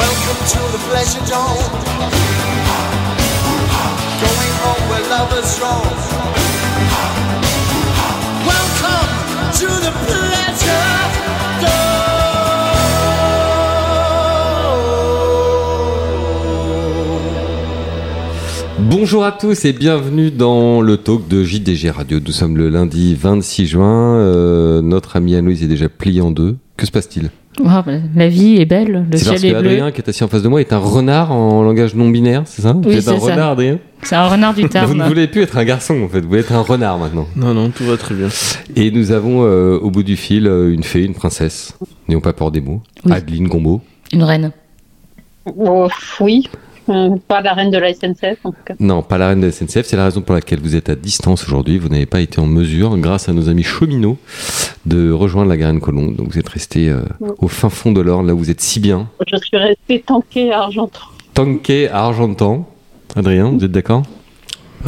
Welcome to the pleasure. Going. Welcome to the Bonjour à tous et bienvenue dans le talk de JDG Radio. Nous sommes le lundi 26 juin. Euh, notre ami Anne-Louise est déjà plié en deux. Que se passe-t-il? Ah, bah, la vie est belle, le C'est parce ciel que est bleu. Adrien, qui est assis en face de moi, est un renard en langage non binaire, c'est ça? Vous Oui, êtes un c'est ça. renard, Adrien? C'est un renard du Vous ne voulez plus être un garçon, en fait. Vous voulez être un renard maintenant. Non, non, tout va très bien. Et nous avons euh, au bout du fil euh, une fée, une princesse. N'ayons pas peur des mots. Oui. Adeline Gombeau. Une reine. Oh, oui, Euh, pas la reine de la SNCF en tout cas. Non, pas la reine de la SNCF. C'est la raison pour laquelle vous êtes à distance aujourd'hui. Vous n'avez pas été en mesure, grâce à nos amis cheminots, de rejoindre la Garenne Colombe. Donc vous êtes resté euh, au fin fond de l'Orne, là où vous êtes si bien. Je suis restée tankée à Argentan. Tanquet à Argentan. Adrien, vous êtes d'accord?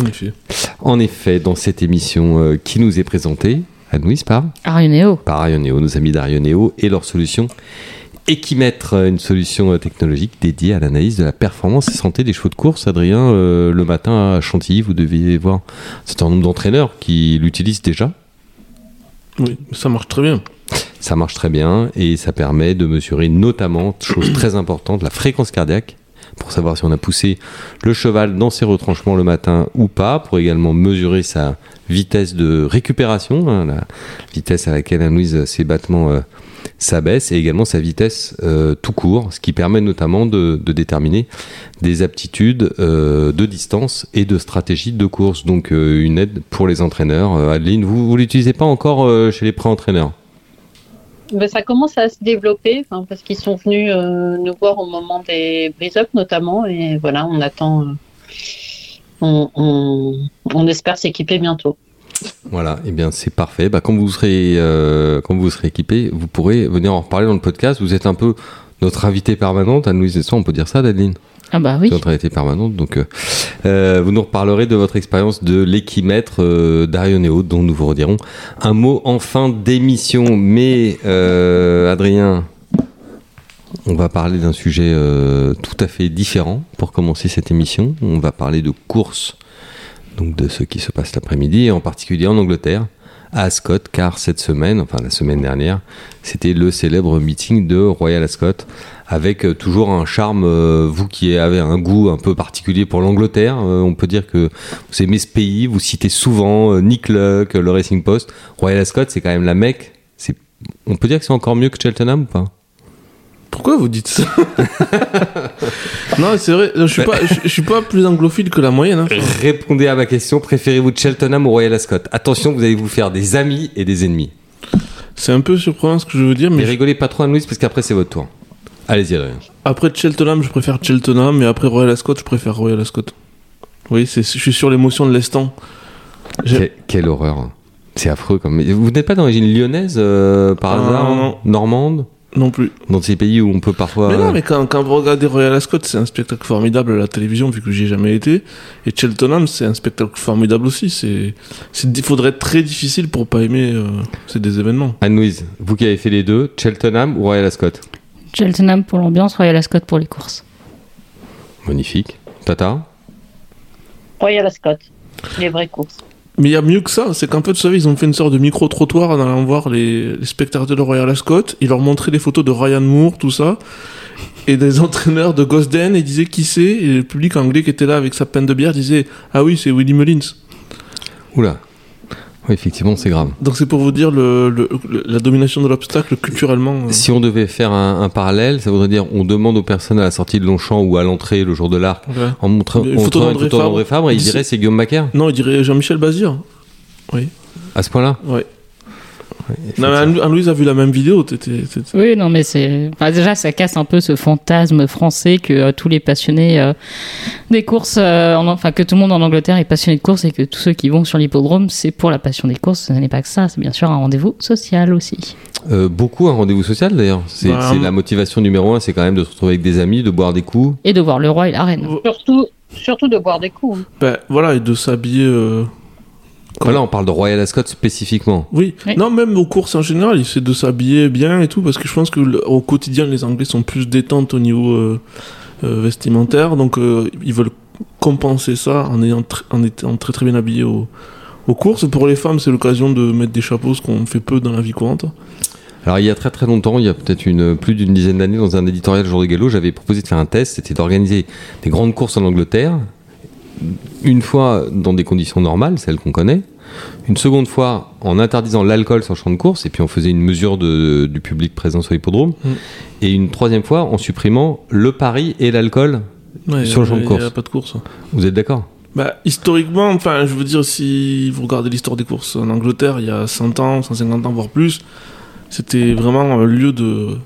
En effet. En effet, dans cette émission euh, qui nous est présentée, Anne-Louise par, Arionéo. par Ioneo, nos amis d'Arioneo et leur solution Equimètre, euh, une solution euh, technologique dédiée à l'analyse de la performance et santé des chevaux de course. Adrien, euh, le matin à Chantilly, vous deviez voir un certain nombre d'entraîneurs qui l'utilisent déjà. Oui, ça marche très bien. Ça marche très bien et ça permet de mesurer notamment, chose très importante, la fréquence cardiaque pour savoir si on a poussé le cheval dans ses retranchements le matin ou pas, pour également mesurer sa vitesse de récupération, hein, la vitesse à laquelle Anne-Louise ses battements euh, s'abaissent et également sa vitesse euh, tout court, ce qui permet notamment de, déterminer des aptitudes euh, de distance et de stratégie de course. Donc euh, une aide pour les entraîneurs. Adeline, vous ne l'utilisez pas encore chez les pré-entraîneurs? Mais ça commence à se développer enfin, parce qu'ils sont venus nous voir au moment des brise-up notamment et voilà, on attend. on espère s'équiper bientôt. Voilà, et bien c'est parfait. Bah, quand vous serez euh, quand vous serez équipé, vous pourrez venir en reparler dans le podcast. Vous êtes un peu notre invité permanente, Anne-Louise Desson, on peut dire ça, Adeline? Ah bah oui. Notre invité permanente. Donc, euh, euh, vous nous reparlerez de votre expérience de l'équimètre euh, d'Arioneo, dont nous vous redirons un mot en fin d'émission. Mais, Adrien, on va parler d'un sujet tout à fait différent pour commencer cette émission. On va parler de course, donc de ce qui se passe l'après-midi, en particulier en Angleterre, à Ascot, car cette semaine, enfin la semaine dernière, c'était le célèbre meeting de Royal Ascot avec euh, toujours un charme, euh, vous qui avez un goût un peu particulier pour l'Angleterre, euh, on peut dire que vous aimez ce pays, vous citez souvent Nick Luck, le Racing Post, Royal Ascot c'est quand même la Mecque, on peut dire que c'est encore mieux que Cheltenham ou pas? Pourquoi vous dites ça Non, c'est vrai, je suis, pas, je, je suis pas plus anglophile que la moyenne. hein. Répondez à ma question, préférez-vous Cheltenham ou Royal Ascot? Attention, vous allez vous faire des amis et des ennemis. C'est un peu surprenant ce que je veux dire, Mais mais rigolez pas trop Anne-Louise parce qu'après c'est votre tour. Allez-y Adrien. après Cheltenham, je préfère Cheltenham, mais après Royal Ascot, je préfère Royal Ascot. Oui, c'est, je suis sur l'émotion de Que- quelle horreur. C'est affreux comme. Vous n'êtes pas d'origine lyonnaise euh, par Ah, hasard? non, non. Normande? Non plus. Dans ces pays où on peut parfois. Mais non, mais quand, quand vous regardez Royal Ascot, c'est un spectacle formidable à la télévision, vu que j'y ai jamais été. Et Cheltenham, c'est un spectacle formidable aussi. C'est, c'est, il faudrait être très difficile pour pas aimer euh, ces des événements. Anne-Louise, vous qui avez fait les deux, Cheltenham ou Royal Ascot? Cheltenham pour l'ambiance, Royal Ascot pour les courses. Magnifique. Tata? Royal Ascot, les vraies courses. Mais il y a mieux que ça, c'est qu'en fait, vous savez, ils ont fait une sorte de micro-trottoir en allant voir les, spectateurs de Royal Ascot. Ils leur montraient des photos de Ryan Moore, tout ça. Et des entraîneurs de Gosden, ils disaient qui c'est? Et le public anglais qui était là avec sa peine de bière disait Ah oui, c'est Willie Mullins. Oula. Oui, effectivement, c'est grave. Donc c'est pour vous dire le, le- le- la domination de l'obstacle culturellement. euh. Si on devait faire un, un parallèle, ça voudrait dire on demande aux personnes à la sortie de Longchamp ou à l'entrée le jour de l'arc en montrant, Une photo d'André Fabre. Fabre et ils Dis- diraient c'est Guillaume Macaire Non, il dirait Jean-Michel Bazir. Oui, à ce point-là? Ouais. Non, mais Anne- Anne-Louise a vu la même vidéo. Oui, non, mais c'est. Enfin, déjà, ça casse un peu ce fantasme français que euh, tous les passionnés euh, des courses, euh, en- enfin, que tout le monde en Angleterre est passionné de courses et que tous ceux qui vont sur l'hippodrome, c'est pour la passion des courses. Ce n'est pas que ça, c'est bien sûr un rendez-vous social aussi. Euh, beaucoup un rendez-vous social d'ailleurs. C'est Bah, la motivation numéro un, c'est quand même de se retrouver avec des amis, de boire des coups. Et de voir le roi et la reine. Surtout, surtout de boire des coups. Ben, voilà, et de s'habiller Voilà, on parle de Royal Ascot spécifiquement. Oui. Oui. Non, même aux courses en général, il essaie de s'habiller bien et tout, parce que je pense que le- au quotidien, les Anglais sont plus détentes au niveau euh, euh, vestimentaire, donc euh, ils veulent compenser ça en, ayant tr- en étant très très bien habillés au- aux courses. Pour les femmes, c'est l'occasion de mettre des chapeaux, ce qu'on fait peu dans la vie courante. Alors il y a très très longtemps, il y a peut-être une plus d'une dizaine d'années, dans un éditorial Jour de Gallo, j'avais proposé de faire un test, c'était d'organiser des grandes courses en Angleterre, une fois dans des conditions normales, celles qu'on connaît, une seconde fois en interdisant l'alcool sur le champ de course, et puis on faisait une mesure de, du public présent sur l'hippodrome, Mm. et une troisième fois en supprimant le pari et l'alcool. Ouais, Sur le champ de course. Il n'y a pas de course. Vous êtes d'accord? Bah, historiquement, enfin, je veux dire, si vous regardez l'histoire des courses en Angleterre, il y a 100 ans, 150 ans, voire plus, c'était vraiment un lieu de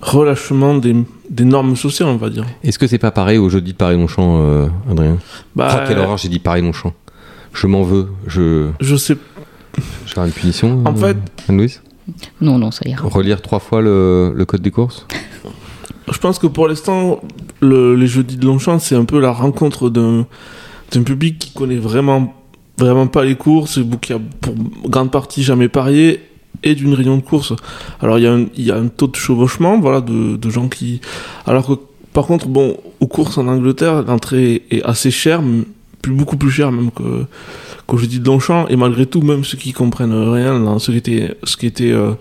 relâchement des, des normes sociales, on va dire. Est-ce que c'est pas pareil au jeudi de Paris-Longchamp, euh, Adrien? Bah, Oh, quelle horreur, j'ai dit Paris-Longchamp. Je m'en veux, je, je sais. faire une punition. En euh, fait- Anne-Louise? Non, non, ça ira. Relire trois fois le, le code des courses? Je pense que pour l'instant, le- les jeudis de Longchamp, c'est un peu la rencontre d'un d'un public qui connaît vraiment, vraiment pas les courses, ou qui a pour grande partie jamais parié, et d'une réunion de course. Alors il y, a un- il y a un taux de chevauchement, voilà, de, de gens qui. Alors que par contre, bon, aux courses en Angleterre, l'entrée est assez chère, plus, beaucoup plus chère même que qu'au jeudi de Longchamp, et malgré tout, même ceux qui comprennent rien dans ce qui était, ce qui était euh,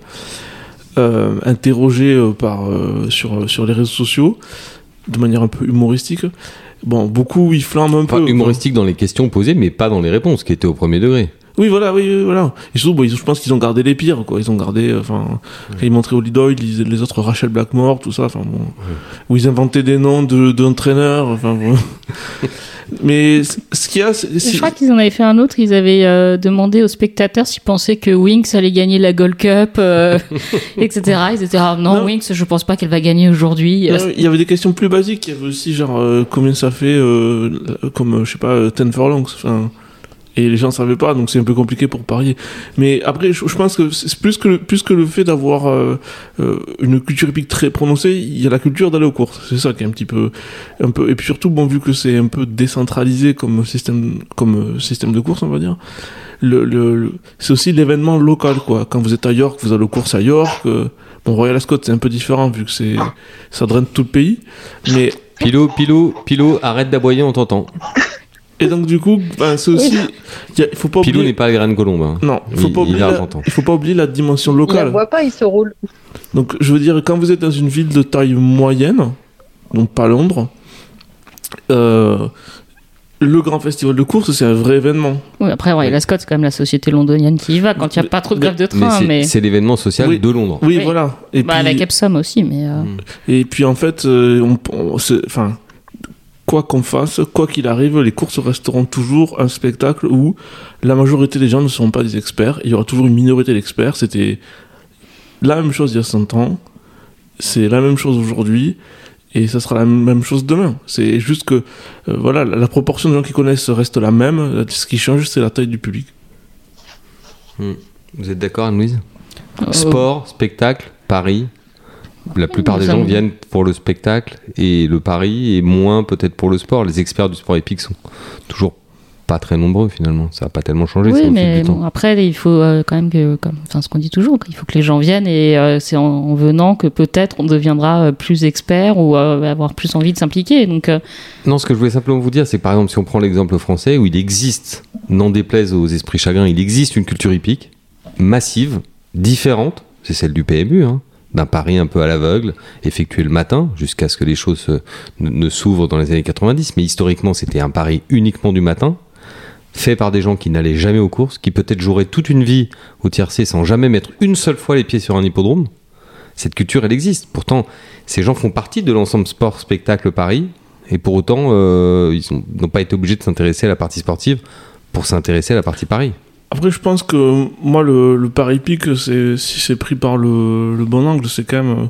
euh, interrogé euh, par, euh, sur, sur les réseaux sociaux, de manière un peu humoristique. Bon, beaucoup ils flambent un Enfin, peu. humoristique dans les questions posées, mais pas dans les réponses, qui étaient au premier degré. Oui, voilà, oui, oui, voilà. Et surtout, bon, ils- je pense qu'ils ont gardé les pires, quoi. Ils ont gardé, euh, enfin, quand ils montraient Holly Doyle, ils- les autres Rachel Blackmore, tout ça, enfin bon. Où ils inventaient des noms de- d'entraîneurs, enfin bon. Mais ce qu'il y a. Je crois qu'ils en avaient fait un autre. Ils avaient euh, demandé aux spectateurs s'ils pensaient que Winx allait gagner la Gold Cup, euh, etc. Ils étaient ah, non, Non. Winx, je pense pas qu'elle va gagner aujourd'hui. Euh, Il y avait des questions plus basiques. Il y avait aussi genre euh, combien ça fait, euh, comme je sais pas, euh, 10 furlongs. Enfin, et les gens savaient pas, donc c'est un peu compliqué pour parier. Mais après, je, pense que c'est plus que le, plus que le fait d'avoir euh, euh, une culture épique très prononcée, il y a la culture d'aller aux courses. C'est ça qui est un petit peu, un peu. Et puis surtout, bon, vu que c'est un peu décentralisé comme système, comme euh, système de course, on va dire. Le, le, le- c'est aussi l'événement local, quoi. Quand vous êtes à York, vous allez aux courses à York. euh, bon, Royal Ascot, c'est un peu différent vu que c'est, ça draine tout le pays. Mais Pilot, Pilot, Pilot, arrête d'aboyer, on t'entend. Et donc du coup, ben, c'est aussi, il il faut pas oublier. n'est pas Graine Colombe. hein. Non, il faut Il- pas il est oublier. la-. Il faut pas oublier la dimension Il la locale. voit pas, il se roule. Donc, je veux dire, quand vous êtes dans une ville de taille moyenne, donc pas Londres, euh, le grand festival de course, c'est un vrai événement. oui, après, Royal Ascot, c'est quand même la société londonienne qui y va quand il n'y a pas trop de grève de Mais train. c'est- Mais, c'est l'événement social Oui. de Londres. Oui, Oui. voilà. Et Bah, puis, avec Epsom aussi, mais euh, et puis en fait, euh, on, on- enfin, quoi qu'on fasse, quoi qu'il arrive, les courses resteront toujours un spectacle où la majorité des gens ne seront pas des experts. Il y aura toujours une minorité d'experts. C'était la même chose il y a 100 ans. C'est la même chose aujourd'hui. Et ça sera la même chose demain. C'est juste que, euh, voilà, la, la proportion de gens qui connaissent reste la même. Ce qui change, c'est la taille du public. Vous êtes d'accord, Anne-Louise? Euh, Sport, spectacle, Paris. La plupart des gens viennent pour le spectacle et le pari, et moins peut-être pour le sport. Les experts du sport épique sont toujours pas très nombreux finalement. Ça n'a pas tellement changé. Oui, mais temps. après, il faut euh, quand même que, comme, enfin, ce qu'on dit toujours, il faut que les gens viennent et euh, c'est en, en venant que peut-être on deviendra euh, plus expert ou euh, avoir plus envie de s'impliquer. Donc, Non, ce que je voulais simplement vous dire, c'est que par exemple, si on prend l'exemple français, où il existe, n'en déplaise aux esprits chagrins, il existe une culture hippique massive, différente, c'est celle du PMU, hein, d'un pari un peu à l'aveugle, effectué le matin, jusqu'à ce que les choses se- ne, s'ouvrent dans les années 90, mais historiquement, c'était un pari uniquement du matin, fait par des gens qui n'allaient jamais aux courses, qui peut-être joueraient toute une vie au tiercé sans jamais mettre une seule fois les pieds sur un hippodrome. Cette culture, elle existe. Pourtant, ces gens font partie de l'ensemble sport, spectacle, Paris, et pour autant, euh, ils ont- n'ont pas été obligés de s'intéresser à la partie sportive pour s'intéresser à la partie Paris. Après, je pense que moi, le, le pari pique, c'est, si c'est pris par le, le bon angle, c'est quand même euh,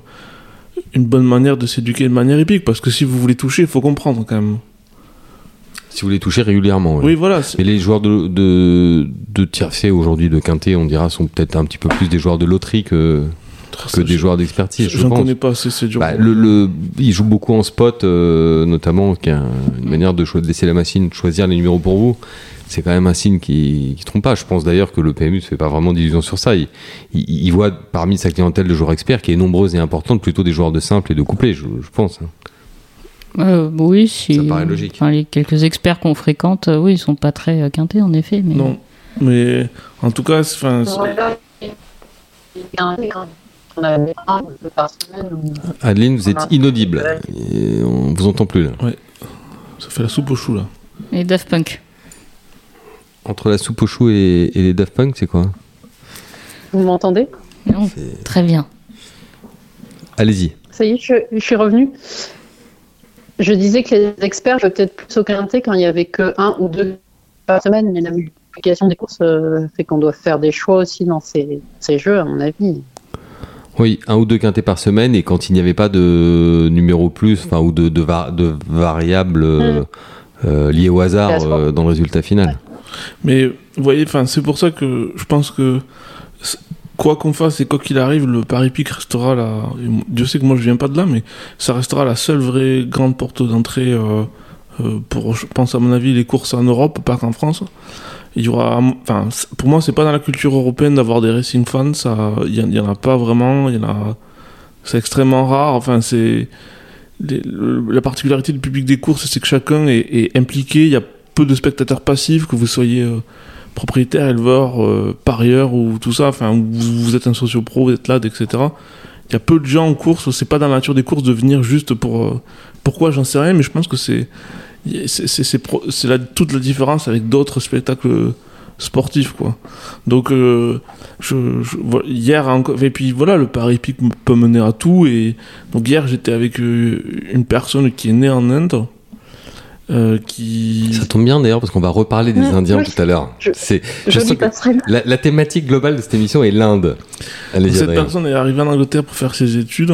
une bonne manière de s'éduquer de manière épique. Parce que si vous voulez toucher, il faut comprendre quand même. Si vous les touchez régulièrement. ouais. Oui, voilà. Mais les joueurs de, de, de tiercé aujourd'hui, de quintet, on dira, sont peut-être un petit peu plus des joueurs de loterie que, que des joueurs d'expertise, je pense. connais pas assez, c'est dur. Bah, le, le- ils jouent beaucoup en spot, euh, notamment, qui est un- une manière de laisser la machine choisir les numéros pour vous. C'est quand même un signe qui, qui trompe pas. Je pense d'ailleurs que le PMU ne se fait pas vraiment d'illusions sur ça. Il, il, il voit parmi sa clientèle de joueurs experts, qui est nombreuse et importante, plutôt des joueurs de simple et de couplet, je, je pense. hein. Euh, oui, si. Ça paraît logique. Enfin, les quelques experts qu'on fréquente, euh, oui, ils sont pas très euh, quintés en effet. Mais... Non. Mais en tout cas, enfin, Adeline, vous êtes inaudible. Et on vous entend plus là. ça fait la soupe au chou là. Et Daft Punk. Entre la soupe au chou et, et les Daft Punk, c'est quoi Vous m'entendez Non, très bien. Allez-y. Ça y est, je, je suis revenue. Je disais que les experts jouaient peut-être plus au quintet quand il y avait que un ou deux par semaine, mais la multiplication des courses euh, fait qu'on doit faire des choix aussi dans ces, ces jeux, à mon avis. Oui, un ou deux quintés par semaine, et quand il n'y avait pas de numéro plus, enfin, ou de, de, va- de variables euh, euh, liées au hasard euh, dans le résultat final. Mais vous voyez, c'est pour ça que je pense que quoi qu'on fasse et quoi qu'il arrive, le Paris Pic restera la. Dieu sait que moi je viens pas de là, mais ça restera la seule vraie grande porte d'entrée euh, euh, pour, je pense à mon avis, les courses en Europe, pas qu'en France. Il y aura, enfin, pour moi, c'est pas dans la culture européenne d'avoir des racing fans. Ça, il y, en- a pas vraiment. Il y en a, c'est extrêmement rare. Enfin, c'est la particularité du public des courses, c'est que chacun est, est impliqué. Il y a peu de spectateurs passifs, que vous soyez euh, propriétaire, éleveur, euh, parieur ou tout ça. Enfin, vous, êtes un socio-pro, vous êtes là, etc. Il y a peu de gens en course. C'est pas dans la nature des courses de venir juste pour. euh, pourquoi J'en sais rien, mais je pense que c'est c'est toute la différence avec d'autres spectacles sportifs quoi donc euh, je, je- hier encore et puis voilà le pari pic peut mener à tout et donc hier j'étais avec euh, une personne qui est née en Inde euh, qui Ça tombe bien d'ailleurs, parce qu'on va reparler des Mmh, Indiens tout à l'heure. C'est la, la thématique globale de cette émission est l'Inde. Cette personne est arrivée en Angleterre pour faire ses études.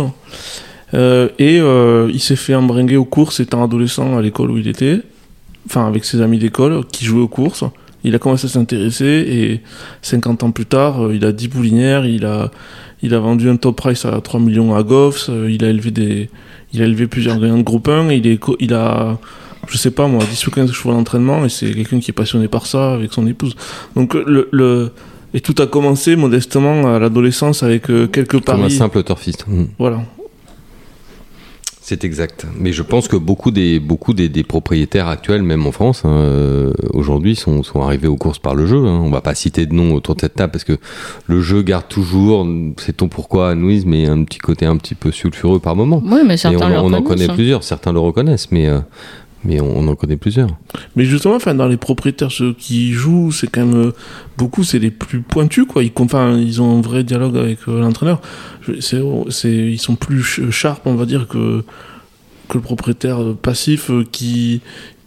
Euh, et euh, il s'est fait embringuer aux courses étant adolescent à l'école où il était. Enfin, avec ses amis d'école qui jouaient aux courses. Il a commencé à s'intéresser et 50 ans plus tard, euh, il a 10 poulinières, il a, il a vendu un top price à 3 millions à Goffs, euh, il a élevé des, il a élevé plusieurs gagnants de groupe 1, il est, il a, je sais pas moi, 10 ou 15 chevaux d'entraînement et c'est quelqu'un qui est passionné par ça avec son épouse. Donc, le, le, et tout a commencé modestement à l'adolescence avec euh, quelques Comme un paris. simple turfiste. Mmh. Voilà. C'est exact. Mais je pense que beaucoup des, beaucoup des, des propriétaires actuels, même en France, hein, euh, aujourd'hui, sont, sont arrivés aux courses par le jeu. Hein. On va pas citer de nom autour de cette table parce que le jeu garde toujours, sait-on pourquoi, Louise, mais un petit côté un petit peu sulfureux par moment. Oui, mais Et certains on, le on en connaît hein. plusieurs. Certains le reconnaissent, mais, euh, mais on, en connaît plusieurs. Mais justement, enfin, dans les propriétaires, ceux qui jouent, c'est quand même euh, beaucoup, c'est les plus pointus, quoi. Ils, enfin, ils ont un vrai dialogue avec euh, l'entraîneur. C'est, c'est, ils sont plus sharp, on va dire, que, que le propriétaire euh, passif qui,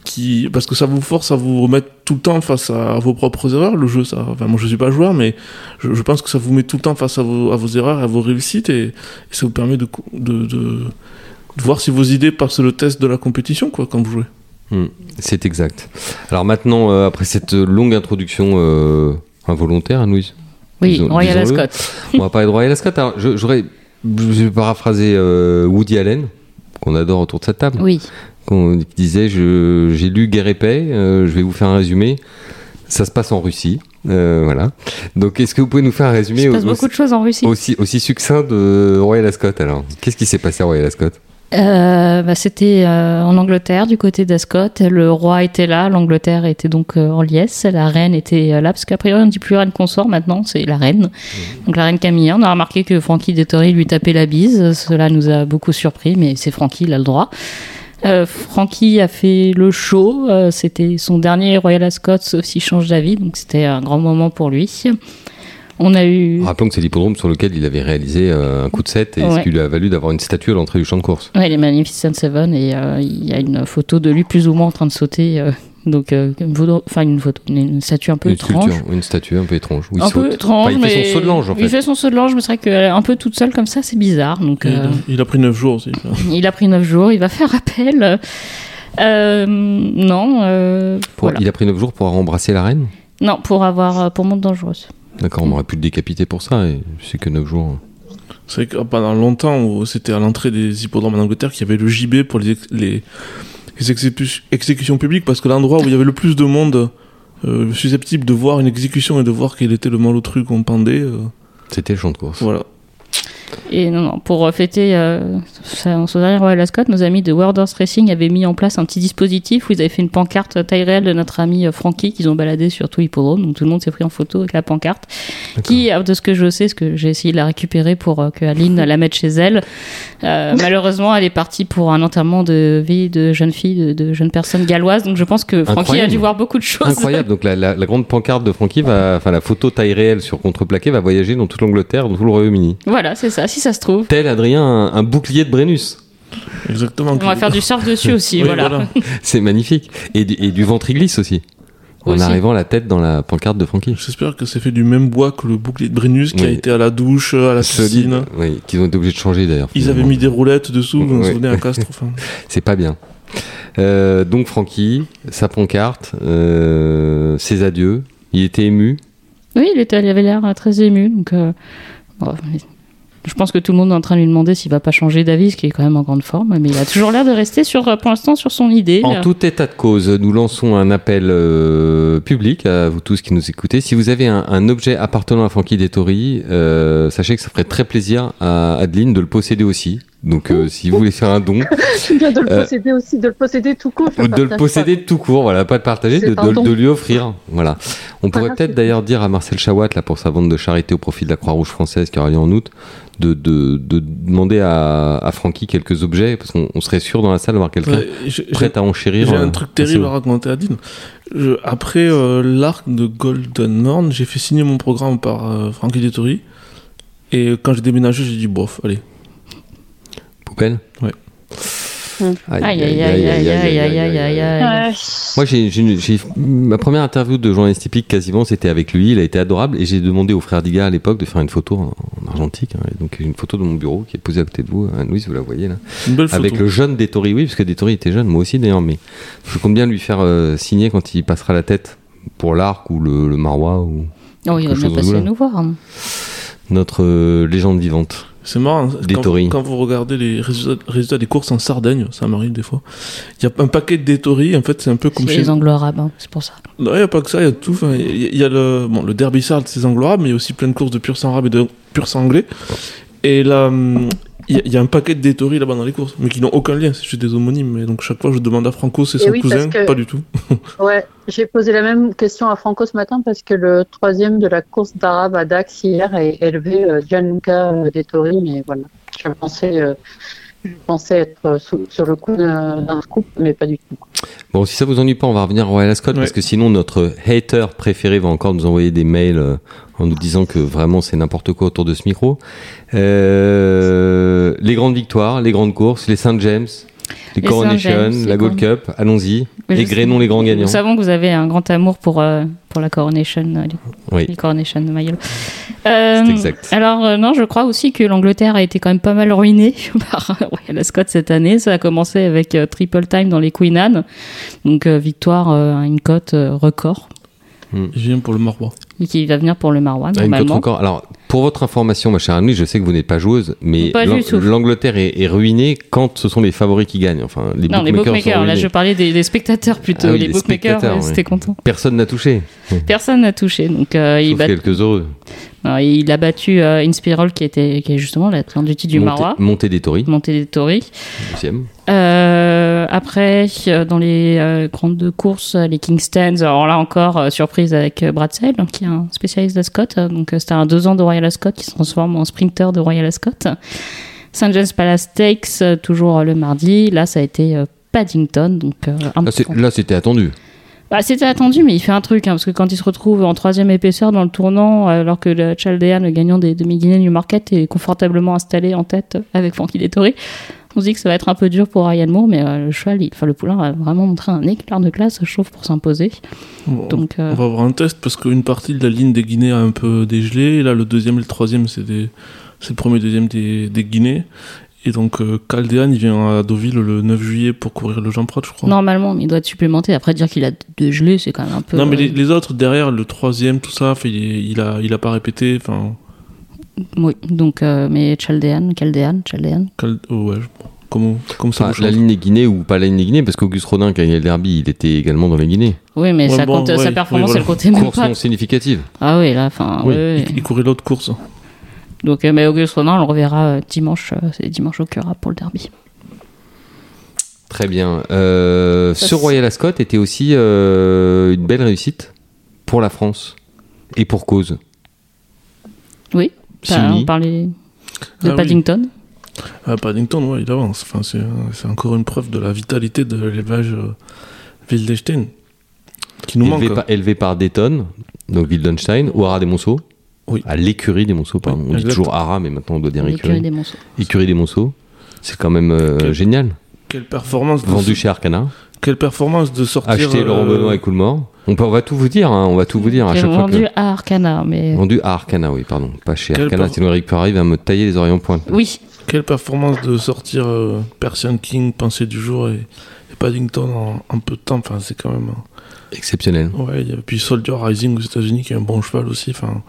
qui, parce que ça vous force à vous remettre tout le temps face à, vos propres erreurs. Le jeu, ça, enfin, moi, je suis pas joueur, mais je, pense que ça vous met tout le temps face à vos, à vos erreurs, à vos réussites, et, ça vous permet de voir si vos idées passent le test de la compétition, quoi, quand vous jouez. Hmm, C'est exact. Alors maintenant, euh, après cette longue introduction euh, involontaire, hein, Louise, Oui, Disons- Royal. Ascot. on va parler de Royal Ascot. Alors, je- j'aurais, je vais paraphraser euh, Woody Allen, qu'on adore autour de cette table, Oui. qu'on qui disait je- J'ai lu Guerre et Paix, euh, je vais vous faire un résumé. Ça se passe en Russie. Euh, voilà. Donc, est-ce que vous pouvez nous faire un Il résumé se au- passe beaucoup de choses en Russie. aussi, aussi succinct de Royal Ascot alors? Qu'est-ce qui s'est passé à Royal Ascot? Euh, bah, C'était euh, en Angleterre, du côté d'Ascot. Le roi était là, l'Angleterre était donc euh, en liesse, la reine était euh, là, parce qu'a priori on ne dit plus reine consort maintenant, c'est la reine. Donc la reine Camilla. On a remarqué que Frankie Dettori lui tapait la bise. Cela nous a beaucoup surpris, mais c'est Frankie, il a le droit. Euh, Frankie a fait le show. euh, c'était son dernier Royal Ascot, sauf s'il change d'avis. Donc c'était un grand moment pour lui. On a eu. Rappelons que c'est l'hippodrome sur lequel il avait réalisé euh, un coup de 7 et ce qui lui a valu d'avoir une statue à l'entrée du champ de course. Ouais, les Magnificent Seven et euh, il y a une photo de lui plus ou moins en train de sauter. euh, donc, euh, une photo, enfin une photo, une, une statue un peu une étrange. sculpture, une statue un peu étrange. où il un saute. peu étrange, Enfin, il mais fait son saut de l'ange en il fait. fait son saut de l'ange, mais c'est vrai qu'un peu toute seule comme ça, c'est bizarre. Donc, euh, Il a pris 9 jours aussi. il a pris 9 jours, il va faire appel. Euh, non, euh, Pour- voilà. Il a pris 9 jours pour embrasser la reine? Non, pour avoir pour monte dangereuse. D'accord, on aurait pu le décapiter pour ça, et c'est que 9 jours. C'est vrai que pendant longtemps, c'était à l'entrée des hippodromes en Angleterre qu'il y avait le JB pour les, ex- les, les exécu- exécutions publiques, parce que l'endroit où il y avait le plus de monde euh, susceptible de voir une exécution et de voir quel était le malotru qu'on pendait. euh, C'était le champ de course. voilà. Et non, non, pour euh, fêter euh, son Royal Ascot, nos amis de World Horse Racing avaient mis en place un petit dispositif où ils avaient fait une pancarte taille réelle de notre ami euh, Francky qu'ils ont baladé sur tout l'hippodrome. Donc tout le monde s'est pris en photo avec la pancarte. Qui, euh, de ce que je sais, ce que j'ai essayé de la récupérer pour euh, que Aline la mette chez elle. Euh, malheureusement, elle est partie pour un enterrement de vie de jeune fille, de, de jeune personne galloise. Donc je pense que Francky a dû voir beaucoup de choses. Incroyable. Donc la, la- la grande pancarte de Francky va, enfin la photo taille réelle sur contreplaqué va voyager dans toute l'Angleterre, dans tout le Royaume-Uni. Voilà, c'est ça, si ça se trouve. Tel Adrien, un, un bouclier de Brennus. Exactement. On va faire du surf dessus aussi, Oui, voilà. C'est magnifique. Et, du- et du ventriglisse aussi. En Aussi. arrivant la tête dans la pancarte de Francky. J'espère que c'est fait du même bois que le bouclier de Brennus qui a été à la douche, à la Solide. piscine. Oui, qu'ils ont été obligés de changer d'ailleurs. Ils avaient mis des roulettes dessous, vous vous souvenez, à Castres. enfin. C'est pas bien. Euh, donc Francky, sa pancarte, euh, ses adieux. Il était ému. Oui, il, était, il avait l'air euh, très ému. Donc, euh, bon, je pense que tout le monde est en train de lui demander s'il va pas changer d'avis, ce qui est quand même en grande forme. Mais il a toujours l'air de rester sur, euh, pour l'instant sur son idée. En tout état de cause, nous lançons un appel euh, public à vous tous qui nous écoutez. Si vous avez un, un objet appartenant à Francky Dettori, euh, sachez que ça ferait très plaisir à Adeline de le posséder aussi. Donc euh, si vous voulez faire un don, Bien de le Euh, posséder aussi, de le posséder tout court. de le posséder tout court, voilà, pas de partager, de, de- lui offrir. Voilà. On pourrait Voilà, peut-être d'ailleurs dire à Marcel Chawat, là, pour sa vente de charité au profit de la Croix-Rouge française qui aura lieu en août, de, de, de demander à, à Francky quelques objets, parce qu'on on serait sûr dans la salle d'avoir quelqu'un Ouais, prêt à enchérir. J'ai euh, un truc assez terrible à raconter à Dean. Je- après euh, l'arc de Golden Horn, j'ai fait signer mon programme par euh, Frankie Dettori. Et quand j'ai déménagé, j'ai dit bof, allez. Open Ouais. Aïe, aïe, aïe, aïe, aïe, aïe, Moi, j'ai ma première interview de journaliste typique quasiment, c'était avec lui. Il a été adorable et j'ai demandé au frère Diga à l'époque de faire une photo en, argentique. donc, une photo de mon bureau qui est posée à côté de vous. Louise, vous la voyez là. Une belle Avec le jeune Détori, oui, parce que Détori était jeune, moi aussi d'ailleurs, mais je compte bien lui faire signer quand il passera la tête pour l'arc ou le, marois ou. Oh, il va bien passer à nous voir. Notre légende vivante. C'est marrant, hein, Des quand, vous regardez les résultats, résultats des courses en Sardaigne, ça m'arrive des fois. Il y a un paquet de Détories, en fait, c'est un peu comme chez. les anglo-arabes, hein, c'est pour ça. Non, il n'y a pas que ça, il y a tout. Il y, a- il y a le, bon, le Derby Sard, c'est anglo-arabe, mais il y a aussi plein de courses de pur sang arabe et de pur sang anglais. Et là, hum, il y, a- il y a un paquet de là-bas dans les courses, mais qui n'ont aucun lien, c'est juste des homonymes. Et donc chaque fois, je demande à Franco, c'est son oui, cousin, que- pas du tout. Ouais, j'ai posé la même question à Franco ce matin parce que le troisième de la course d'arabe à Dax hier est élevé euh, Gianluca euh, Dettori, mais voilà. Je pensais, euh, je pensais être sous- sur le coup d'un scoop, mais pas du tout. Bon, si ça vous ennuie pas, on va revenir au Royal Ascot parce que sinon notre hater préféré va encore nous envoyer des mails euh, en nous disant que vraiment c'est n'importe quoi autour de ce micro. Euh, les grandes victoires, les grandes courses, les Saint James, les, Coronation, la Gold Cup, allons-y. Et Grénon les grands gagnants. Nous savons que vous avez un grand amour pour, euh, pour la Coronation, euh, les, Oui. les Coronation de Mayolo. Euh, exact. Alors, euh, non, je crois aussi que l'Angleterre a été quand même pas mal ruinée par euh, Royal Ascot cette année. Ça a commencé avec euh, Triple Time dans les Queen Anne. Donc, euh, victoire euh, à une cote euh, record. Je viens pour le Marois. Et qui va venir pour le Marois, Ah, normalement. Alors, pour votre information, ma chère Anne, je sais que vous n'êtes pas joueuse, mais l'Angleterre est, est ruinée quand ce sont les favoris qui gagnent. Enfin, les Non, les bookmakers, sont bookmakers. Là, je parlais des, des spectateurs plutôt. Ah oui, les des bookmakers, ouais, c'était content. Personne n'a touché, Personne n'a touché. Donc, euh, il, sauf bat- quelques heureux. Il a battu euh, Inspiral, qui, était, qui est justement la du du Marois. Montée des Tories, Montée des Tories. deuxième. Euh, après, euh, dans les euh, grandes courses, les Kingstons, alors là encore, surprise avec Brad Sale, qui est un spécialiste d'Ascot. Donc, c'était un deux ans de Royal Ascot qui se transforme en sprinter de Royal Ascot. St. James Palace Stakes, toujours le mardi. Là, ça a été Paddington. Donc, là, c'était attendu. Bah, c'était attendu, mais il fait un truc, hein, parce que quand il se retrouve en troisième épaisseur dans le tournant, euh, alors que le Chaldean, le gagnant des demi-guinées Newmarket, est confortablement installé en tête avec Frankie Dettori, on se dit que ça va être un peu dur pour Ryan Moore, mais euh, le cheval, il- enfin le poulain a vraiment montré un éclair de classe, je trouve, pour s'imposer. Bon, Donc, euh, On va avoir un test parce qu'une partie de la ligne des Guinées a un peu dégelé. Et là, le deuxième et le troisième, c'est des... c'est le premier et deuxième des, des Guinées. Et donc, euh, Caldean, il vient à Deauville le 9 juillet pour courir le Jean Prot, je crois. normalement, mais il doit être supplémenté. Après, dire qu'il a deux gelés, c'est quand même un peu. Non, mais les, euh, les autres derrière, le troisième, tout ça, fait, il, il a, il a pas répété. Enfin, Oui, donc, euh, mais Chaldean, Chaldean, Chaldean. Cal- oh, ouais, je- Comme, comme ça la ligne des Guinées ou pas la ligne des Guinées, parce qu'Auguste Rodin, quand il y a le derby, il était également dans les Guinées. Oui, mais Ouais, ça bon, compte, ouais, sa oui, performance, voilà. elle comptait même Course pas. non significative. Ah oui, là, enfin, Oui, oui, oui. il, il courait l'autre course. Donc, euh, mais Auguste Rodin, on le reverra euh, dimanche. euh, c'est dimanche au Cura pour le derby. Très bien. Euh, ce Royal Ascot était aussi euh, une belle réussite pour la France. Et pour cause. Oui, on parlait de Ah oui. Paddington. À Paddington, ouais, il avance. Enfin, c'est, encore une preuve de la vitalité de l'élevage euh, Wildestein. Qui nous élevé, manque. par, élevé par Dayton, donc Wildenstein, au Haras des Monceaux. Oui. À l'écurie des Monceaux, pardon. Oui, on dit toujours Haras, mais maintenant on doit dire L'écurie écurie. des Monceaux. Écurie des Monceaux. C'est quand même euh, Quel- génial. Quelle performance de, Vendu chez Arcana. quelle performance de sortir. Acheté euh, Laurent Benoît et Coolmore. On, peut, on va tout vous dire, hein, on va tout vous dire à chaque fois que... vendu à Arcana, mais. Vendu à Arcana, oui, pardon. Pas chez Quelle Arcana, par- sinon Eric Perry va me tailler les oreillons en pointe. Oui, Quelle performance de sortir euh, Persian King, Pensée du jour et, et Paddington en, en peu de temps. Enfin, c'est quand même. euh, Exceptionnel. Ouais, puis Soldier Rising aux États-Unis qui est un bon cheval aussi. Enfin,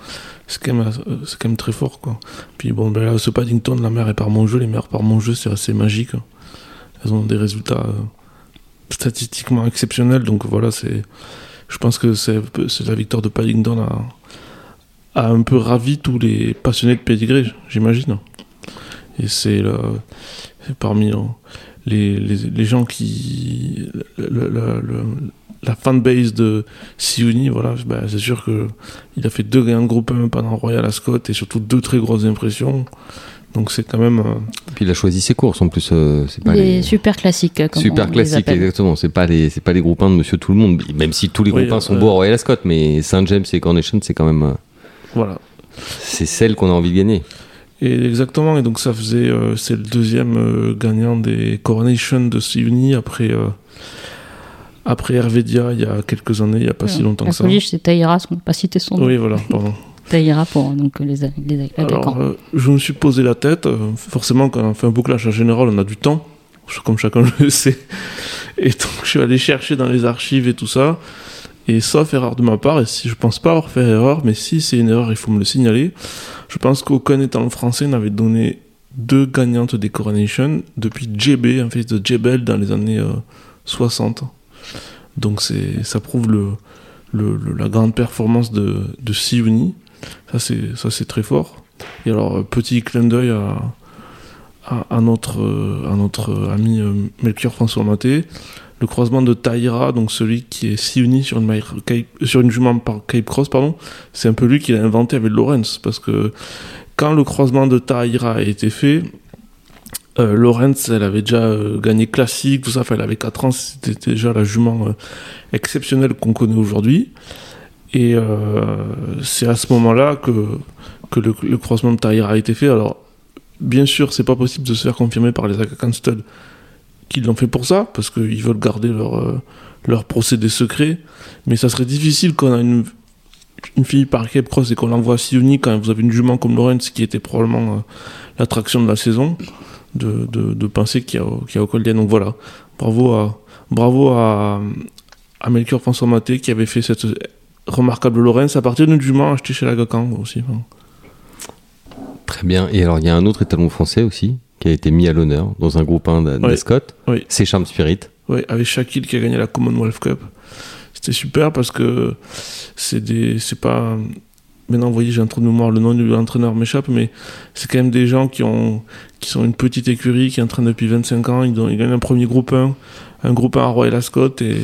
c'est quand même, c'est quand même très fort. Puis bon, ben là, ce Paddington, la mère est par mon jeu. Les mères par mon jeu, c'est assez magique. Elles ont des résultats euh, statistiquement exceptionnels. Donc voilà, c'est. Je pense que c'est c'est la victoire de Paddington a, a un peu ravi tous les passionnés de pédigré, j'imagine. Et c'est c'est parmi euh, les, les, gens qui. La fanbase de Sioni, voilà, bah, c'est sûr que il a fait deux gains de groupe 1 pendant Royal Ascot et surtout deux très grosses impressions. Donc c'est quand même. euh, Puis il a choisi ses courses en plus. euh, c'est pas les les... super classiques. Comme Super on les classique, appelle. exactement. C'est pas les, c'est pas les groupes 1 de Monsieur Tout le Monde. Même si tous les Oui, groupes 1 sont euh, beaux à Royal Ascot, mais Saint James et Coronation, c'est quand même, euh, voilà. c'est celle qu'on a envie de gagner. Et exactement, et donc ça faisait. euh, c'est le deuxième euh, gagnant des Coronation de Sioni après. Euh, après Hervédia, il y a quelques années, il n'y a pas si longtemps que ça. police, c'est Taïra, on n'a pas cité son nom. Oui, voilà, pardon. Taïra pour donc, les, les, Alors, euh, je me suis posé la tête. euh, forcément, quand on fait un bouclage en général, on a du temps, comme chacun le sait. Et donc, je suis allé chercher dans les archives et tout ça. Et sauf erreur de ma part, et si je pense pas avoir fait erreur, mais si c'est une erreur, il faut me le signaler. Je pense qu'aucun étalon français n'avait donné deux gagnantes des Coronation depuis JB, un fils de Jebel dans les années euh, 60. Donc ça prouve le, le- la grande performance de, de. Ça c'est, très fort. Et alors, euh, petit clin d'œil à, à, notre, euh, notre ami euh, Melchior François Maté. Le croisement de Taïra, donc celui qui est Sioni sur une, sur une jument par Cape Cross, pardon, c'est un peu lui qui l'a inventé avec Lorenz. Parce que quand le croisement de Taïra a été fait, euh, elle avait déjà euh, gagné classique, tout ça, elle avait 4 ans, c'était déjà la jument euh, exceptionnelle qu'on connaît aujourd'hui. Et euh, c'est à ce moment-là que, que le, le croisement de Taïra a été fait. Alors, bien sûr, c'est pas possible de se faire confirmer par les Akakan Stud qui l'ont fait pour ça, parce qu'ils veulent garder leur, leur procédé secret. Mais ça serait difficile quand on a une, une fille par Cape Cross et qu'on l'envoie à Sioni quand vous avez une jument comme Lorenz qui était probablement l'attraction de la saison, de, de, de penser qu'il y a, au- qu'il y a au col d'Ienne. Donc voilà, bravo à, bravo à, à Melchior François Maté qui avait fait cette remarquable Lorenz à partir d'une jument achetée chez Lagacan aussi. Enfin, Très bien. Et alors, il y a un autre étalon français aussi qui a été mis à l'honneur dans un groupe 1 Oui. d'Ascot. Oui. C'est Charm Spirit. Ouais, avec Shaquille qui a gagné la Commonwealth Cup. C'était super parce que c'est des, c'est pas. Maintenant, vous voyez, j'ai un trou de mémoire, le nom de l'entraîneur m'échappe, mais c'est quand même des gens qui ont, qui sont une petite écurie, qui entraînent depuis 25 ans. Ils, gagnent un premier groupe 1, un groupe 1 à Royal Ascot et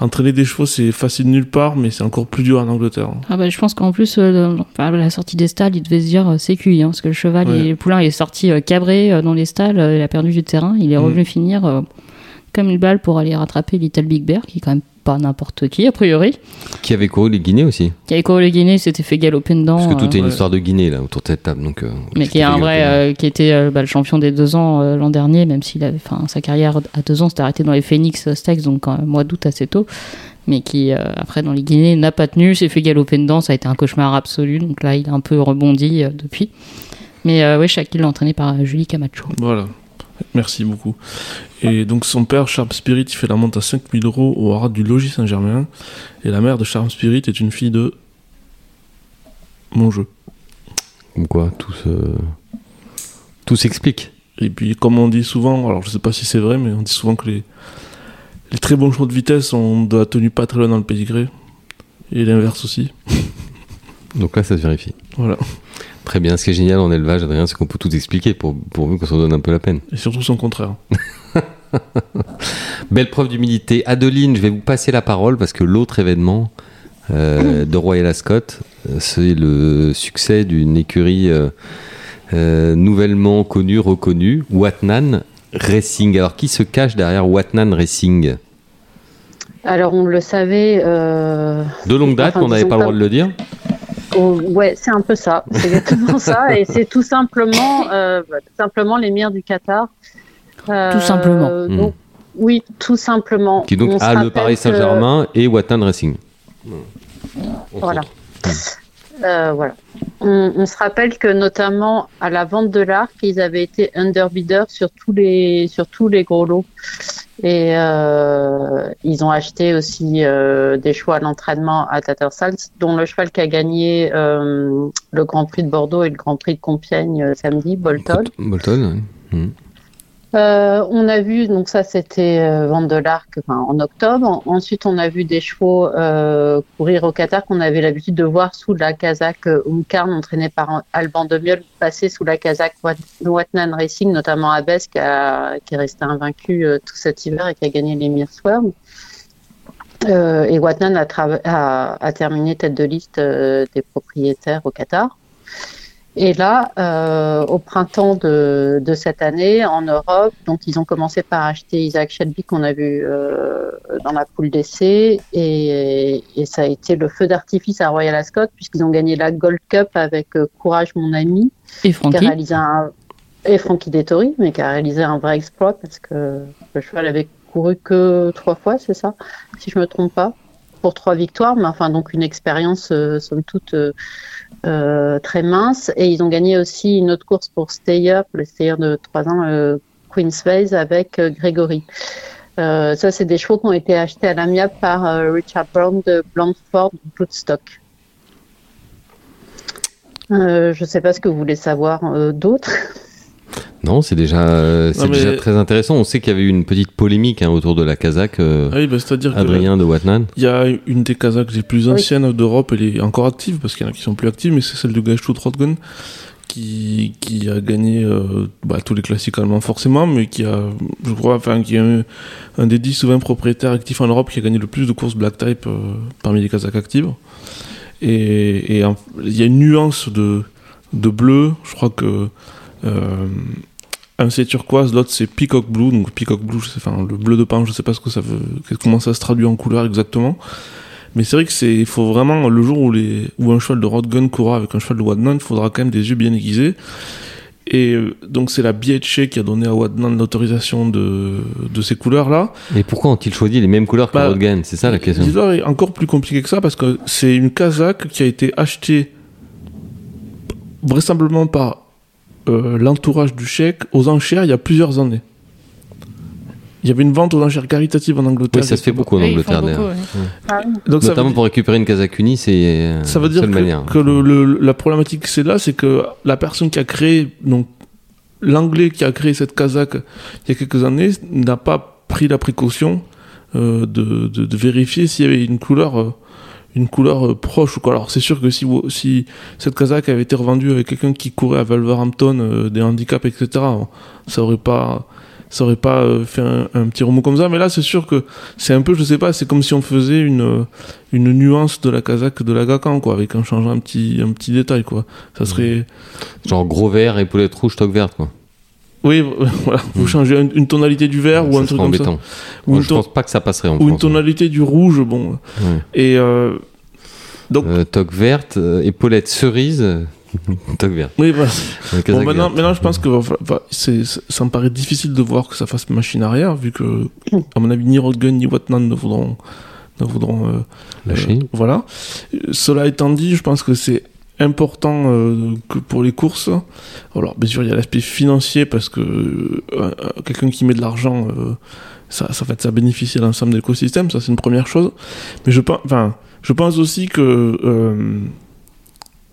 entraîner des chevaux, c'est facile nulle part, mais c'est encore plus dur en Angleterre. Ah bah, je pense qu'en plus, euh, à la sortie des stalles, il devait se dire euh, c'est cuit, hein, parce que le cheval, Ouais. il- le poulain, il est sorti euh, cabré euh, dans les stalles, il a perdu du terrain, il est Mm. revenu finir comme une balle pour aller rattraper Little Big Bear, qui est quand même pas n'importe qui, a priori. Qui avait couru les Guinées aussi. Qui avait couru le Guinée, s'était fait galoper dedans. Parce que tout euh, est une histoire de Guinée là autour de cette table. Donc, euh, mais qui est un vrai, euh, qui était euh, bah, le champion des deux ans euh, l'an dernier, même s'il avait, enfin, sa carrière à deux ans s'était arrêtée dans les Phoenix Stakes, donc en mois d'août assez tôt, mais qui euh, après dans les Guinées n'a pas tenu, s'est fait galoper dedans, ça a été un cauchemar absolu, donc là il a un peu rebondi euh, depuis. Mais euh, oui, Shaquille l'a entraîné par Julie Camacho. Voilà. Merci beaucoup. Et donc son père, Charles Spirit, il fait la monte à 5000 euros au haras du Logis Saint-Germain. Et la mère de Charles Spirit est une fille de mon jeu. Comme quoi, tout se... tout s'explique. Et puis, comme on dit souvent, alors je sais pas si c'est vrai, mais on dit souvent que les, les très bons chevaux de vitesse ont de la tenue pas très loin dans le pédigré. Et l'inverse aussi. Donc là, ça se vérifie. Voilà. Très bien. Ce qui est génial en élevage, Adrien, c'est qu'on peut tout expliquer pour, pourvu qu'on s'en donne un peu la peine. Et surtout son contraire. Belle preuve d'humilité. Adeline, je vais vous passer la parole parce que l'autre événement euh, de Royal Ascot, euh, c'est le succès d'une écurie euh, euh, nouvellement connue, reconnue, Watnan Racing. Alors, qui se cache derrière Watnan Racing? Alors, on le savait. euh, De longue date, Enfin, on n'avait pas le droit de le dire Oh, ouais, c'est un peu ça. C'est exactement ça. Et c'est tout simplement, euh, tout simplement l'émir du Qatar. Euh, Tout simplement. donc, Oui, tout simplement. Qui donc On a le Paris que- Saint-Germain et Watnan Racing. Voilà. Euh, voilà. On, on se rappelle que notamment à la vente de l'arc, ils avaient été underbidders sur tous les sur tous les gros lots. Et euh, ils ont acheté aussi euh, des chevaux à l'entraînement à Tattersall, dont le cheval qui a gagné euh, le Grand Prix de Bordeaux et le Grand Prix de Compiègne samedi, Bolton. Bolton, ouais. Euh, on a vu, donc ça c'était euh, en octobre. En- ensuite, on a vu des chevaux euh, courir au Qatar qu'on avait l'habitude de voir sous la casaque euh, Umkarn, entraîné par Alban Demiol, passer sous la casaque Wat- Watnan Racing, notamment à Bess, qui, a- qui est resté invaincu tout cet hiver et qui a gagné les. Euh, et Watnan a, terminé tête de liste des propriétaires au Qatar. Et là, euh, au printemps de, de cette année, en Europe, donc ils ont commencé par acheter Isaac Shelby qu'on a vu euh, dans la poule d'essai, et, et ça a été le feu d'artifice à Royal Ascot puisqu'ils ont gagné la Gold Cup avec euh, Courage mon ami, Et qui a Francky réalisé un et Frankie Dettori, mais qui a réalisé un vrai exploit parce que le cheval avait couru que trois fois, c'est ça, si je me trompe pas, pour trois victoires, mais enfin donc une expérience euh, somme toute euh, très mince. Et ils ont gagné aussi une autre course pour Stayer, le Stayer de trois ans, euh, Queen's Vase avec euh, Grégory. Euh, ça, c'est des chevaux qui ont été achetés à l'amiable par euh, Richard Brown de Blandford Bloodstock. Euh, je ne sais pas ce que vous voulez savoir d'autre. Non, c'est déjà, euh, c'est Non, mais- déjà très intéressant. On sait qu'il y avait eu une petite polémique hein, autour de la Kazakh. euh, Ah oui, bah, c'est-à-dire que Adrien de Watnan. il y a une des Kazakhs les plus Oui. anciennes d'Europe, elle est encore active parce qu'il y en a qui sont plus actives, mais c'est celle de Gashtu Trotgen qui, qui a gagné euh, bah, tous les classiques allemands forcément, mais qui a, je crois, enfin, qui est un, un des 10 ou 20 propriétaires actifs en Europe qui a gagné le plus de courses Black Type euh, parmi les Kazakhs actives. Et il y a une nuance de, de bleu, je crois que euh, un c'est turquoise, l'autre c'est peacock blue, donc peacock blue, je sais, enfin le bleu de pan, je sais pas ce que ça veut, comment ça se traduit en couleur exactement. Mais c'est vrai que c'est, il faut vraiment le jour où les, où un cheval de Rodgun courra avec un cheval de Wadnan, il faudra quand même des yeux bien aiguisés. Et euh, donc c'est la BHA qui a donné à Wadnan l'autorisation de, de ces couleurs là. Et pourquoi ont-ils choisi les mêmes couleurs que Bah, C'est ça la question. L'histoire est encore plus compliquée que ça parce que c'est une Kazakh qui a été achetée vraisemblablement par euh, l'entourage du chèque aux enchères il y a plusieurs années. Il y avait une vente aux enchères caritatives en Angleterre. Oui, ça se fait beaucoup en Oui, Angleterre beaucoup, d'ailleurs. ouais. Donc ça veut Notamment dire- pour récupérer une Kazakh unie, c'est euh, Ça veut dire seule que, manière. que le, le- la problématique que c'est là, c'est que la personne qui a créé, donc l'anglais qui a créé cette Kazakh il y a quelques années, n'a pas pris la précaution euh, de, de, de vérifier s'il y avait une couleur, euh, une couleur euh, proche ou quoi. Alors c'est sûr que si, si cette Kazakh avait été revendue avec quelqu'un qui courait à Wolverhampton, euh, des handicaps, etc., ça aurait pas ça aurait pas euh, fait un, un petit remous comme ça mais là c'est sûr que c'est un peu je sais pas c'est comme si on faisait une euh, une nuance de la Kazakh de la Gakan quoi avec un changeant un petit un petit détail quoi ça serait Genre gros vert, épaulette rouge, toque verte quoi. Oui voilà vous changez une, une tonalité du vert ou ça un truc comme ça ou je pense pas que ça passerait en ou une France. hein. tonalité du rouge bon Ouais. et euh, donc Euh, toque verte, euh, épaulette cerise, toque verte. oui voilà Bon, maintenant, verte. maintenant, je pense que ça me paraît difficile de voir que ça fasse machine arrière, vu que, à mon avis, ni Rodgun ni Watnan ne voudront, ne voudront euh, Lâcher. Euh, voilà. Cela étant dit, je pense que c'est important euh, que pour les courses. Alors, bien sûr, il y a l'aspect financier parce que euh, quelqu'un qui met de l'argent, euh, ça, ça fait ça bénéficie à l'ensemble de l'écosystème. Ça, c'est une première chose. Mais je pense, je pense aussi que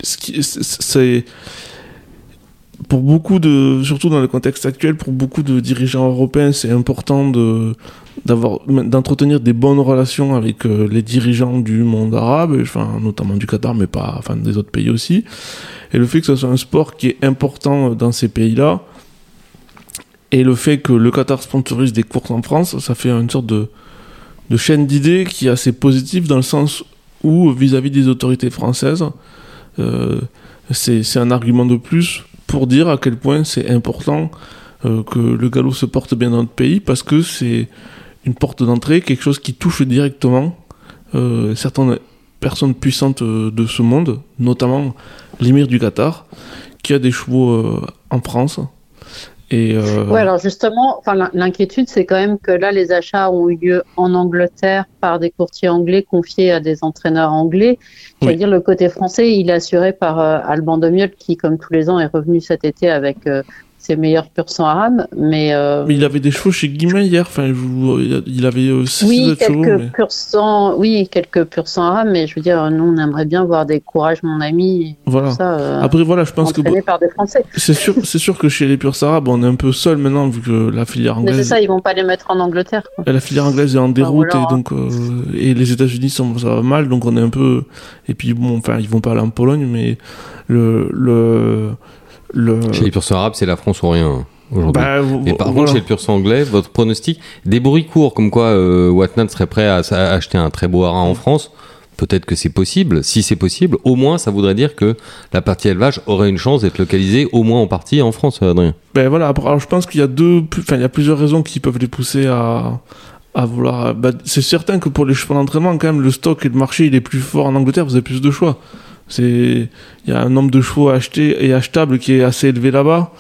ce qui, c'est pour beaucoup de, surtout dans le contexte actuel, pour beaucoup de dirigeants européens, c'est important d'avoir d'entretenir des bonnes relations avec euh, les dirigeants du monde arabe, enfin notamment du Qatar, mais pas, enfin des autres pays aussi. Et le fait que ce soit un sport qui est important dans ces pays-là, et le fait que le Qatar sponsorise des courses en France, ça fait une sorte de chaîne d'idées qui est assez positive dans le sens où vis-à-vis des autorités françaises, euh, c'est un argument de plus pour dire à quel point c'est important euh, que le galop se porte bien dans notre pays parce que c'est une porte d'entrée, quelque chose qui touche directement euh, certaines personnes puissantes euh, de ce monde, notamment l'émir du Qatar, qui a des chevaux en France. Et euh, Ouais, alors justement, enfin, l'in- l'inquiétude, c'est quand même que là, les achats ont eu lieu en Angleterre par des courtiers anglais confiés à des entraîneurs anglais. Oui. C'est-à-dire le côté français, il est assuré par euh, Alban Demiol, qui, comme tous les ans, est revenu cet été avec euh, ses meilleurs pur sang arabes. Mais, euh, mais il avait des chevaux chez Guimet hier, enfin, vous- il avait six oui, autres chevaux. quelques mais- pur sang, oui, quelques pur sang arabes, mais je veux dire, nous, on aimerait bien voir des courage, mon ami, Voilà. ça, euh, Après, voilà, je pense que entraînés par des Français. c'est sûr, c'est sûr que chez les purs arabes, on est un peu seul maintenant, vu que la filière Mais c'est anglaise, ça, ils vont pas les mettre en Angleterre. quoi. la filière anglaise est en déroute voilà. et donc euh, et les États-Unis sont ça va mal, donc on est un peu et puis bon, enfin, ils vont pas aller en Pologne, mais le le le Chez les pur sang arabes, c'est la France ou rien hein, aujourd'hui. bah, Et par voilà. contre, chez le pur sang anglais, votre pronostic, des bruits courts comme quoi euh, serait prêt à, acheter un très beau haras en France, peut-être que c'est possible. Si c'est possible, au moins ça voudrait dire que la partie élevage aurait une chance d'être localisée au moins en partie en France, Adrien. Ben voilà, alors je pense qu'il y a deux, enfin il y a plusieurs raisons qui peuvent les pousser à, à vouloir. bah, c'est certain que pour les chevaux d'entraînement, quand même, le stock et le marché il est plus fort en Angleterre, vous avez plus de choix. C'est, il y a un nombre de chevaux achetés et achetables qui est assez élevé là-bas,